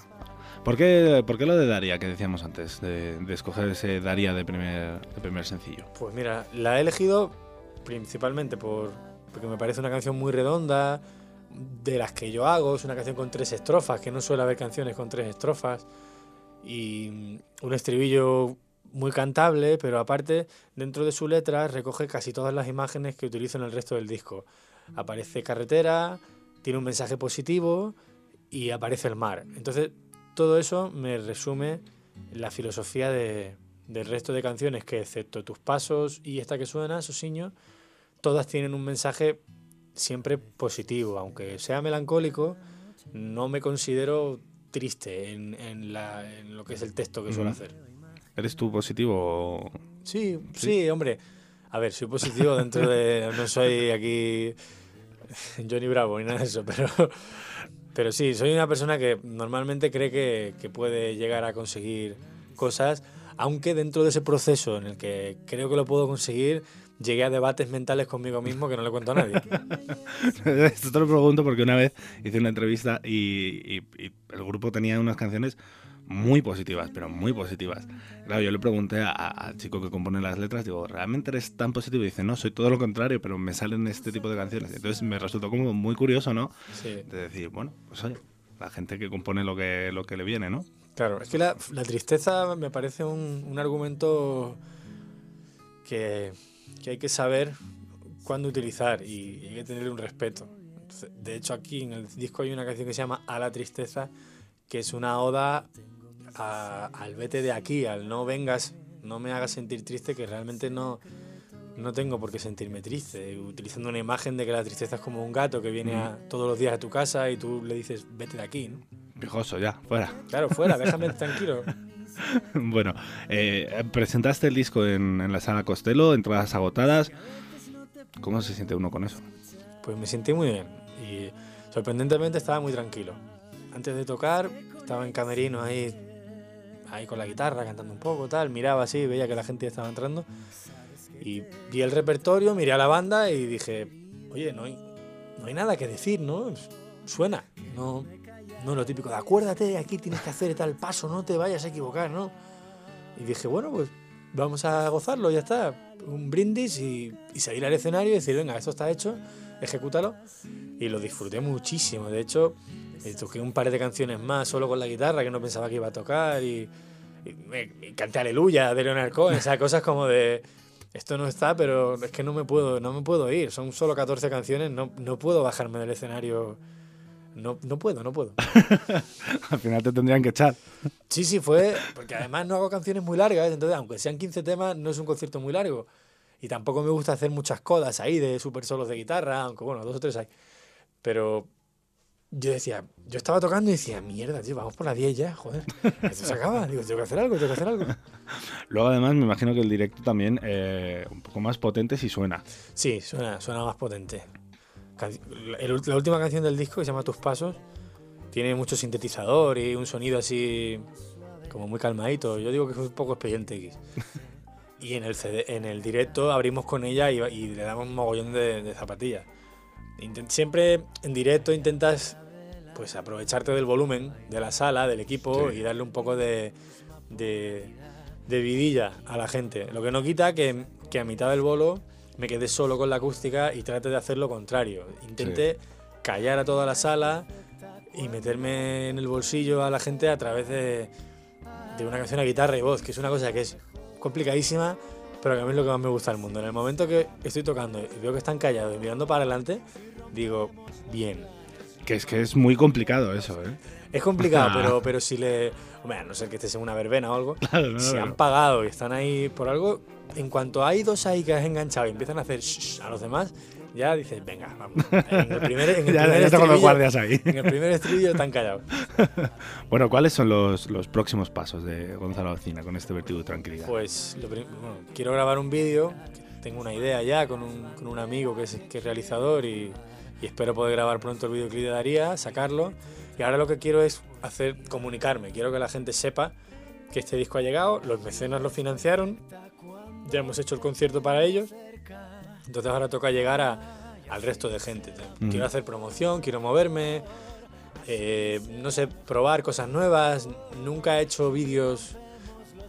Speaker 2: ¿Por qué, por qué lo de Daría que decíamos antes? De, de escoger ese Daría de primer, de primer sencillo.
Speaker 11: Pues mira, la he elegido principalmente por, porque me parece una canción muy redonda, de las que yo hago, es una canción con tres estrofas, que no suele haber canciones con tres estrofas, y un estribillo muy cantable, pero aparte, dentro de su letra recoge casi todas las imágenes que utilizo en el resto del disco. Aparece carretera, tiene un mensaje positivo y aparece el mar. Entonces, todo eso me resume la filosofía de- del resto de canciones, que excepto tus pasos y esta que suena, Sosiño, todas tienen un mensaje siempre positivo. Aunque sea melancólico, no me considero triste en, en la- en lo que es el texto que suelo hacer.
Speaker 2: ¿Eres tú positivo o...?
Speaker 11: Sí, sí, hombre. A ver, soy positivo dentro de... No soy aquí Johnny Bravo ni nada de eso, pero, pero sí, soy una persona que normalmente cree que, que puede llegar a conseguir cosas, aunque dentro de ese proceso en el que creo que lo puedo conseguir, llegué a debates mentales conmigo mismo que no le cuento a nadie.
Speaker 2: Esto te lo pregunto porque una vez hice una entrevista y, y- y el grupo tenía unas canciones
Speaker 12: muy positivas, pero muy positivas. Claro, yo le pregunté a- a- al chico que compone las letras, digo, ¿realmente eres tan positivo? Y dice, no, soy todo lo contrario, pero me salen este tipo de canciones. Entonces me resultó como muy curioso, ¿no?
Speaker 11: Sí.
Speaker 12: De decir, bueno, pues oye, la gente que compone lo que, lo que le viene, ¿no?
Speaker 11: Claro, es que la, la tristeza me parece un, un argumento que, que hay que saber cuándo utilizar y, y hay que tenerle un respeto. Entonces, de hecho, aquí en el disco hay una canción que se llama A la tristeza, que es una oda a- al vete de aquí, al no vengas, no me hagas sentir triste, que realmente no, no tengo por qué sentirme triste. Utilizando una imagen de que la tristeza es como un gato que viene a- todos los días a tu casa y tú le dices, vete de aquí, ¿no?
Speaker 12: Viejoso, ya, fuera.
Speaker 11: Claro, fuera, déjame tranquilo.
Speaker 12: bueno, eh, presentaste el disco en, en la sala Costello, entradas agotadas. ¿Cómo se siente uno con eso?
Speaker 11: Pues me sentí muy bien y sorprendentemente estaba muy tranquilo. Antes de tocar estaba en camerino ahí, ahí con la guitarra cantando un poco, tal, miraba así, veía que la gente ya estaba entrando y vi el repertorio, miré a la banda y dije, oye, no hay, no hay nada que decir, ¿no? Suena, no, no lo típico de acuérdate, aquí tienes que hacer tal paso, no te vayas a equivocar, ¿no? Y dije, bueno, pues vamos a gozarlo, ya está. Un brindis y, y salir al escenario y decir, venga, esto está hecho, ejecútalo. Y lo disfruté muchísimo. De hecho, toqué un par de canciones más solo con la guitarra que no pensaba que iba a tocar y, y me- y canté Aleluya de Leonard Cohen. O sea, cosas como de, esto no está, pero es que no me puedo, no me puedo ir. Son solo 14 canciones, no, no puedo bajarme del escenario. No, no puedo, no puedo.
Speaker 12: Al final te tendrían que echar.
Speaker 11: Sí, sí, fue. Porque además no hago canciones muy largas, entonces, aunque sean 15 temas, no es un concierto muy largo. Y tampoco me gusta hacer muchas codas ahí de super solos de guitarra, aunque bueno, dos o tres hay. Pero yo decía, yo estaba tocando y decía, mierda, tío, vamos por las 10 ya, joder. Esto se acaba. Digo, tengo que hacer algo, tengo que hacer algo.
Speaker 12: Luego además me imagino que el directo también eh, un poco más potente si suena.
Speaker 11: Sí, suena, suena más potente. El la última canción del disco, que se llama Tus Pasos, tiene mucho sintetizador y un sonido así como muy calmadito. Yo digo que es un poco expediente X. Y en el, CD en el directo abrimos con ella y, y le damos un mogollón de, de zapatillas. Intent- siempre en directo intentas pues aprovecharte del volumen de la sala, del equipo
Speaker 12: Sí.
Speaker 11: y darle un poco de, de, de vidilla a la gente. Lo que no quita que, que a mitad del bolo me quedé solo con la acústica y trate de hacer lo contrario. Intenté callar a toda la sala y meterme en el bolsillo a la gente a través de, de una canción a guitarra y voz, que es una cosa que es complicadísima, pero que a mí es lo que más me gusta del mundo. En el momento que estoy tocando y veo que están callados y mirando para adelante, digo, bien.
Speaker 12: Que es que es muy complicado eso, ¿eh?
Speaker 11: Es complicado,
Speaker 12: Ah.
Speaker 11: pero, pero si le. Hombre, a no ser que estés en una verbena o algo,
Speaker 12: Claro, no,
Speaker 11: si han pagado y están ahí por algo, en cuanto hay dos ahí que has enganchado y empiezan a hacer shh a los demás, ya dices, venga, vamos. En el primer, en el
Speaker 12: Ya-
Speaker 11: primer
Speaker 12: ya tengo los
Speaker 11: estribillo-
Speaker 12: guardias ahí.
Speaker 11: En el primer estribillo están callados.
Speaker 12: Bueno, ¿cuáles son los, los próximos pasos de Gonzalo Alcina con este vertigo de tranquilidad?
Speaker 11: Pues lo bueno, quiero grabar un vídeo, tengo una idea ya con un, con un amigo que es, que es realizador y, y espero poder grabar pronto el videoclip de Daría, sacarlo. Y ahora lo que quiero es hacer comunicarme, quiero que la gente sepa que este disco ha llegado, los mecenas lo financiaron, ya hemos hecho el concierto para ellos, entonces ahora toca llegar a, al resto de gente.
Speaker 12: Mm.
Speaker 11: Quiero hacer promoción, quiero moverme, eh, no sé, probar cosas nuevas, nunca he hecho vídeos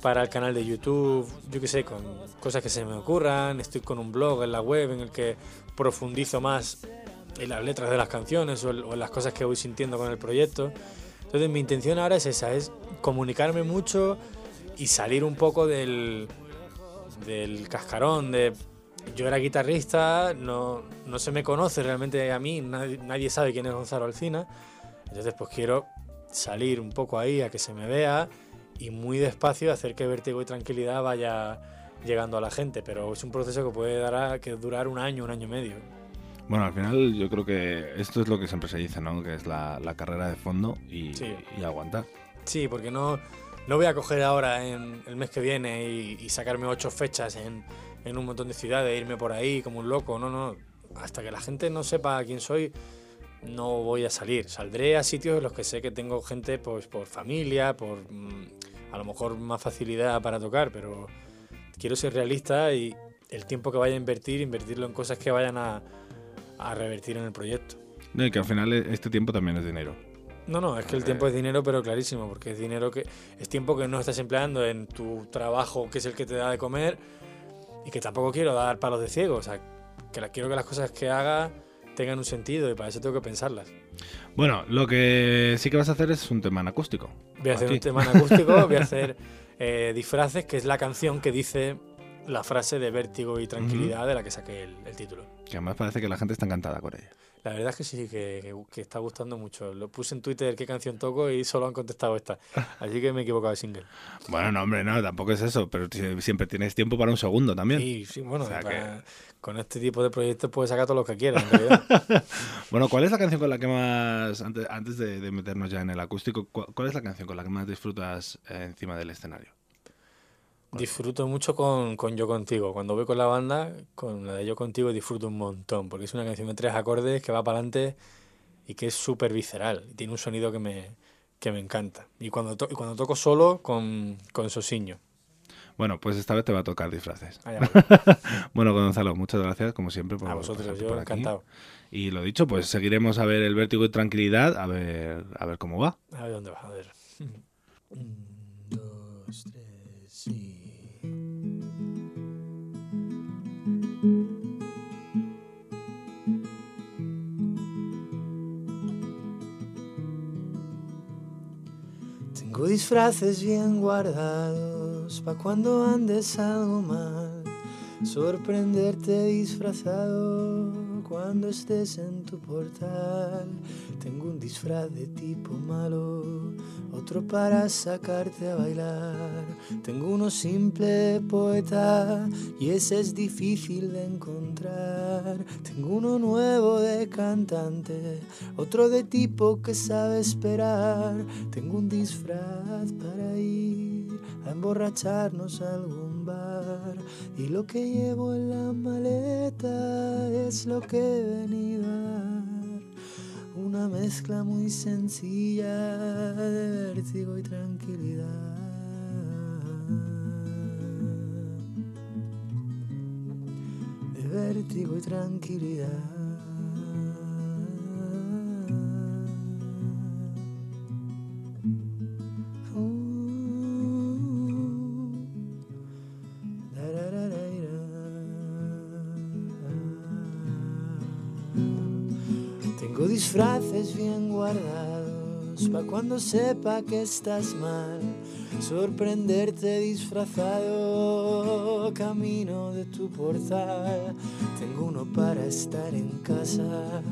Speaker 11: para el canal de YouTube, yo qué sé, con cosas que se me ocurran. Estoy con un blog en la web en el que profundizo más en las letras de las canciones o, en- las cosas que voy sintiendo con el proyecto. Entonces mi intención ahora es esa, es comunicarme mucho y salir un poco del, del cascarón de yo era guitarrista, no, no se me conoce realmente a mí, nadie, nadie sabe quién es Gonzalo Alcina. Entonces pues quiero salir un poco ahí a que se me vea y muy despacio hacer que vértigo y tranquilidad vaya llegando a la gente, pero es un proceso que puede dar a- que durar un año, un año y medio.
Speaker 12: Bueno, al final yo creo que esto es lo que siempre se dice, ¿no? Que es la, la carrera de fondo y,
Speaker 11: Sí.
Speaker 12: y aguantar.
Speaker 11: Sí, porque no, no voy a coger ahora en el mes que viene y, y sacarme ocho fechas en, en un montón de ciudades, e irme por ahí como un loco. No, no. Hasta que la gente no sepa quién soy, no voy a salir. Saldré a sitios en los que sé que tengo gente pues, por familia, por mm, a lo mejor más facilidad para tocar, pero quiero ser realista y el tiempo que vaya a invertir, invertirlo en cosas que vayan a, a revertir en el proyecto.
Speaker 12: No, y que al final este tiempo también es dinero.
Speaker 11: No, no, es que el tiempo es dinero, pero clarísimo, porque es dinero que es tiempo que no estás empleando en tu trabajo, que es el que te da de comer, y que tampoco quiero dar palos de ciego. O sea, que la- quiero que las cosas que haga tengan un sentido y para eso tengo que pensarlas.
Speaker 12: Bueno, lo que sí que vas a hacer es un tema en acústico.
Speaker 11: Voy a hacer
Speaker 12: Aquí.
Speaker 11: un tema en acústico, voy a hacer eh, disfraces, que es la canción que dice la frase de vértigo y tranquilidad de la que saqué el, el título.
Speaker 12: Que además parece que la gente está encantada con ella.
Speaker 11: La verdad es que sí, que, que- que está gustando mucho. Lo puse en Twitter qué canción toco y solo han contestado esta. Así que me he equivocado de single.
Speaker 12: Bueno, no, hombre, no, tampoco es eso, pero si- siempre tienes tiempo para un segundo también.
Speaker 11: Sí, sí, bueno,
Speaker 12: O sea
Speaker 11: para- con este tipo de proyectos puedes sacar todo lo que quieras. en.
Speaker 12: Bueno, ¿cuál es la canción con la que más, antes, antes de, de meternos ya en el acústico, cu- cuál es la canción con la que más disfrutas eh, encima del escenario?
Speaker 11: Disfruto mucho con, con Yo Contigo. Cuando voy con la banda, con la de Yo Contigo disfruto un montón, porque es una canción de tres acordes que va para adelante y que es súper visceral. Y tiene un sonido que me, que me encanta. Y cuando, to- y cuando toco solo, con, con Sosiño.
Speaker 12: Bueno, pues esta vez te va a tocar disfraces.
Speaker 11: Voy.
Speaker 12: bueno, Gonzalo, muchas gracias, como siempre, por
Speaker 11: A vosotros, yo
Speaker 12: por aquí.
Speaker 11: encantado.
Speaker 12: Y lo dicho, pues seguiremos a ver el vértigo y tranquilidad, a ver, a ver cómo va.
Speaker 11: A ver dónde va, a ver. Tengo disfraces bien guardados pa' cuando andes algo mal. Sorprenderte disfrazado cuando estés en tu portal. Tengo un disfraz de tipo malo, otro para sacarte a bailar. Tengo uno simple poeta y ese es difícil de encontrar. Tengo uno nuevo de cantante, otro de tipo que sabe esperar. Tengo un disfraz para ir a emborracharnos algún y lo que llevo en la maleta es lo que he venido a dar. Una mezcla muy sencilla de vértigo y tranquilidad. De vértigo y tranquilidad. Bien guardados pa' cuando sepa que estás mal. Sorprenderte disfrazado camino de tu portal. Tengo uno para estar en casa,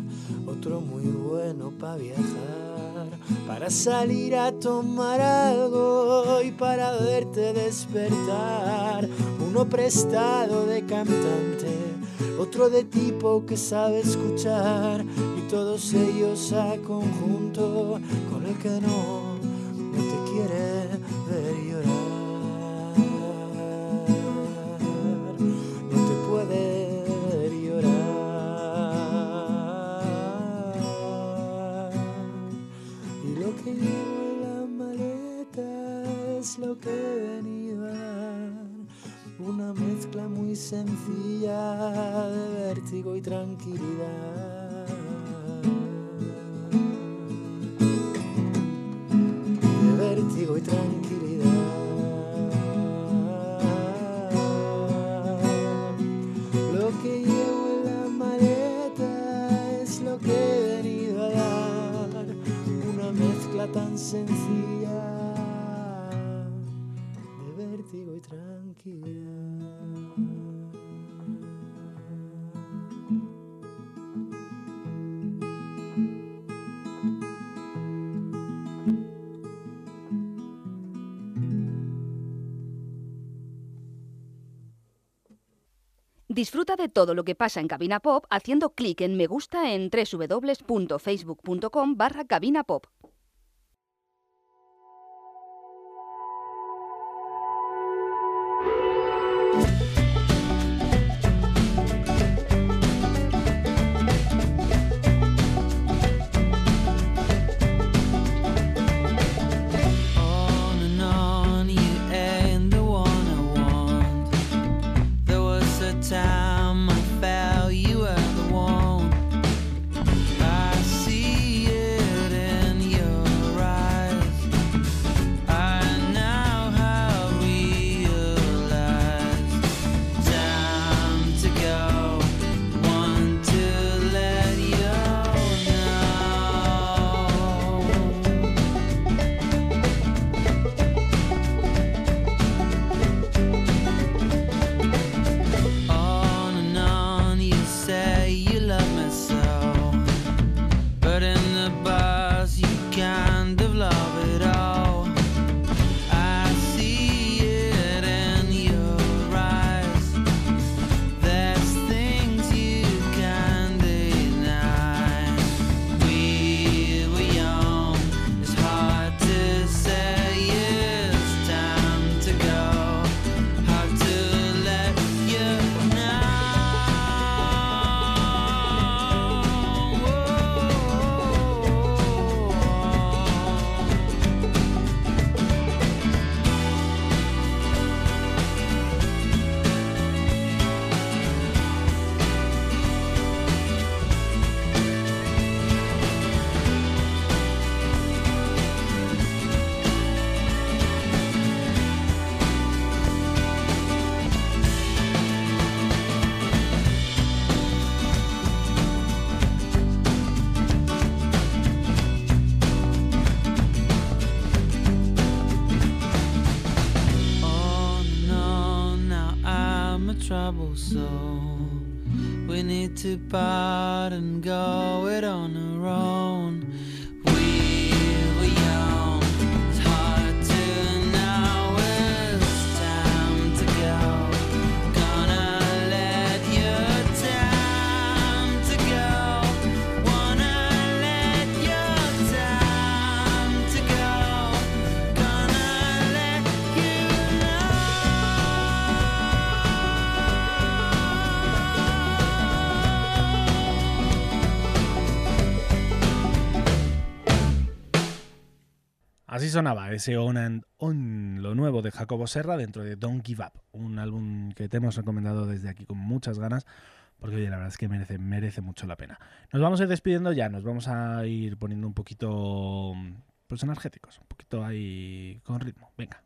Speaker 11: otro muy bueno para viajar, para salir a tomar algo y para verte despertar. Uno prestado de cantante, otro de tipo que sabe escuchar y todos ellos a conjunto con el que no, no te quiere ver llorar. No te puede ver llorar. Y lo que llevo en la maleta es lo que he venido a dar. Una mezcla muy sencilla de vértigo y tranquilidad. De vértigo y tranquilidad. Lo que llevo en la maleta es lo que he venido a dar. Una mezcla tan sencilla y tranquilidad.
Speaker 4: Disfruta de todo lo que pasa en Cabina Pop haciendo clic en me gusta en www.facebook.com barra Cabina
Speaker 5: so.
Speaker 13: sonaba ese On and On, lo nuevo de Jacobo Serra dentro de Don't Give Up, un álbum que te hemos recomendado desde aquí con muchas ganas, porque oye, la verdad es que merece, merece mucho la pena. Nos vamos a ir despidiendo ya, nos vamos a ir poniendo un poquito pues energéticos, un poquito ahí con ritmo. Venga.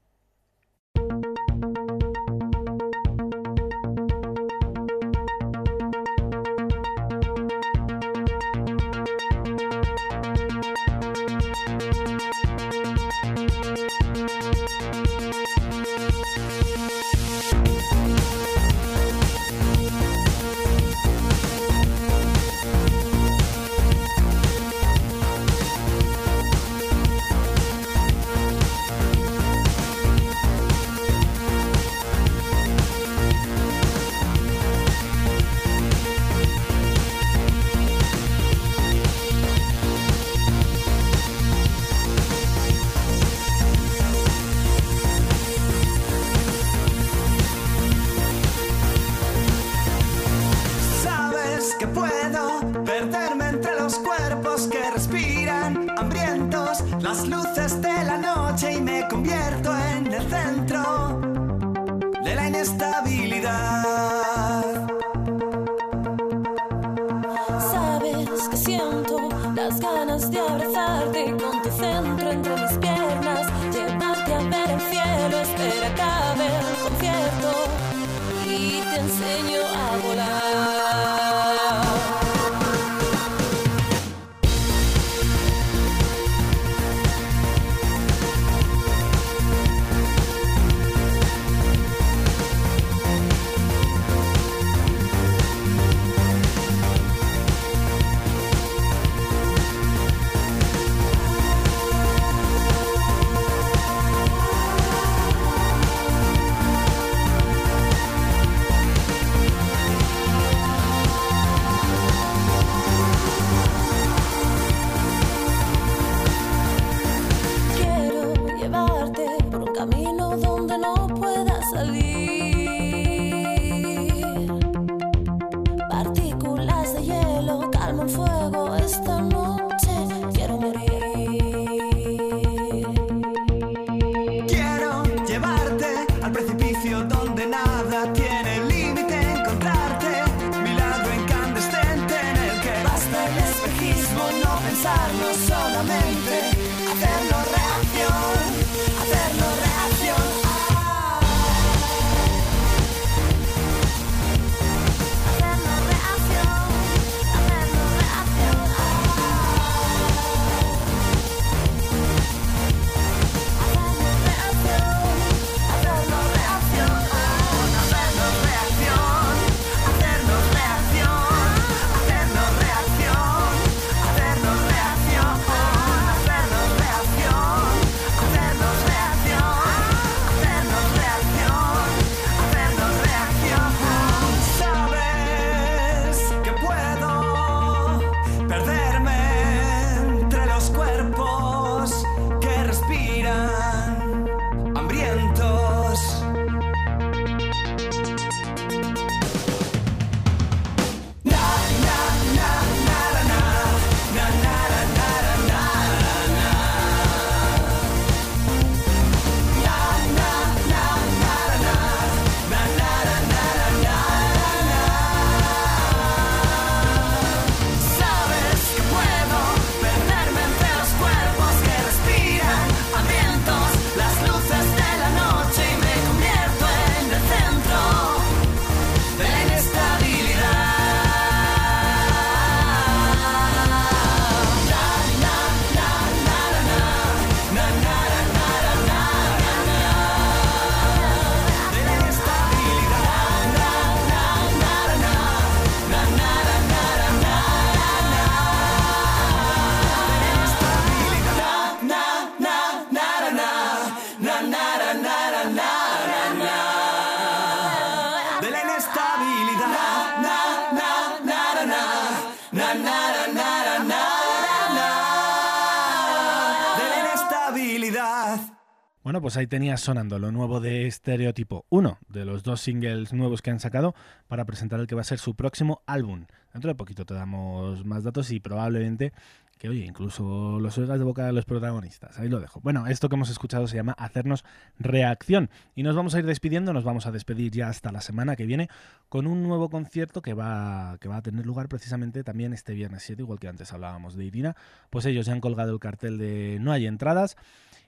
Speaker 2: Pues ahí tenías sonando lo nuevo de Estereotipo, uno de los dos singles nuevos que han sacado para presentar el que va a ser su próximo álbum. Dentro de poquito te damos más datos y probablemente que, oye, incluso los oigas de boca de los protagonistas. Ahí lo dejo. Bueno, esto que hemos escuchado se llama Hacernos Reacción. Y nos vamos a ir despidiendo, nos vamos a despedir ya hasta la semana que viene con un nuevo concierto que va, que va a tener lugar precisamente también este viernes 7, igual que antes hablábamos de Irina. Pues ellos ya han colgado el cartel de No hay entradas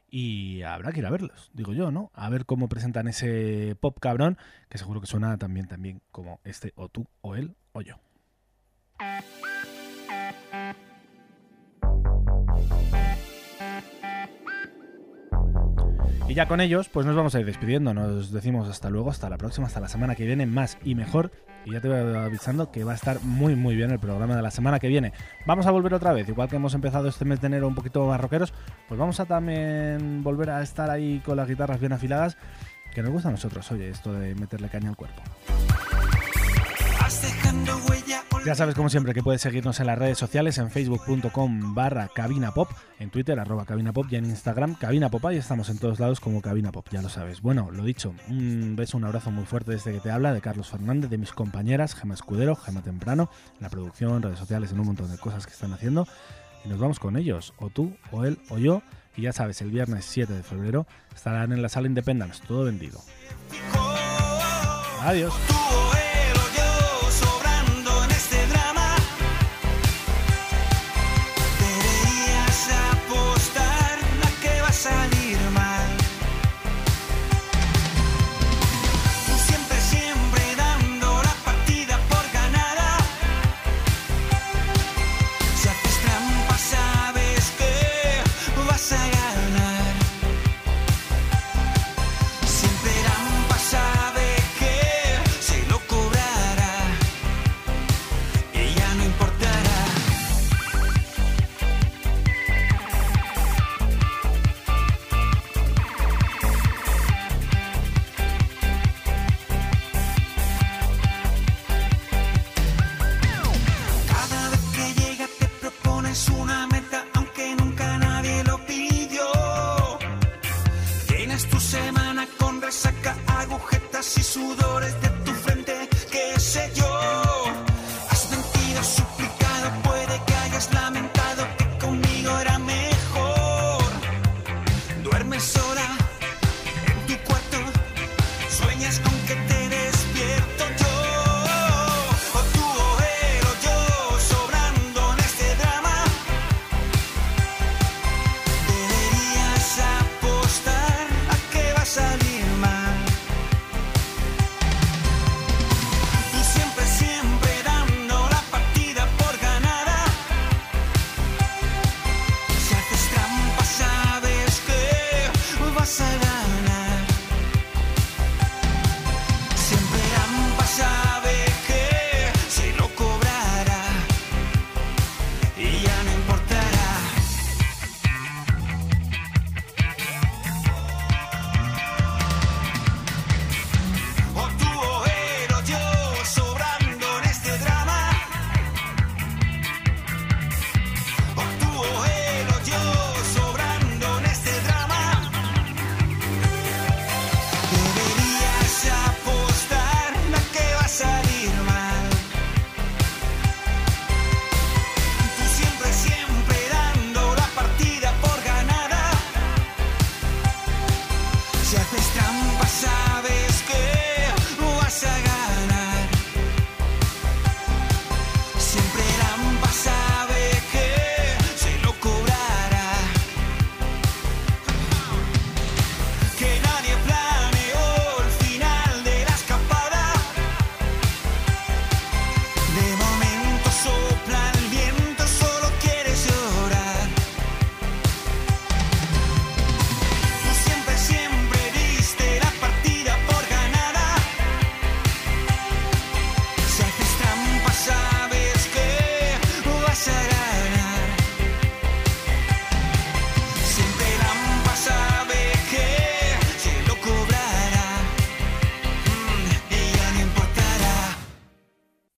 Speaker 2: y habrá que ir a verlos, digo yo, ¿no? A ver cómo presentan ese pop cabrón, que seguro que suena también, también como este o tú, o él, o yo. Y ya con ellos, pues nos vamos a ir despidiendo. Nos decimos hasta luego, hasta la próxima, hasta la semana que viene, más y mejor. Y ya te voy avisando que va a estar muy, muy bien el programa de la semana que viene. Vamos a volver otra vez, igual que hemos empezado este mes de enero un poquito más rockeros, pues vamos a también volver a estar ahí con las guitarras bien afiladas, que nos gusta a nosotros, oye, esto de meterle caña al cuerpo. Ya sabes, como siempre, que puedes seguirnos en las redes sociales, en facebook.com barra cabinapop, en twitter arroba cabinapop y en Instagram cabinapop. Ahí estamos en todos lados como cabinapop, ya lo sabes. Bueno, lo dicho, un beso, un abrazo muy fuerte desde que te habla, de Carlos Fernández, de mis compañeras, Gema Escudero, Gema Temprano, en la producción, redes sociales, en un montón de cosas que están haciendo. Y nos vamos con ellos, o tú, o él, o yo. Y ya sabes, el viernes 7 de febrero estarán en la sala Independence, todo vendido. Adiós.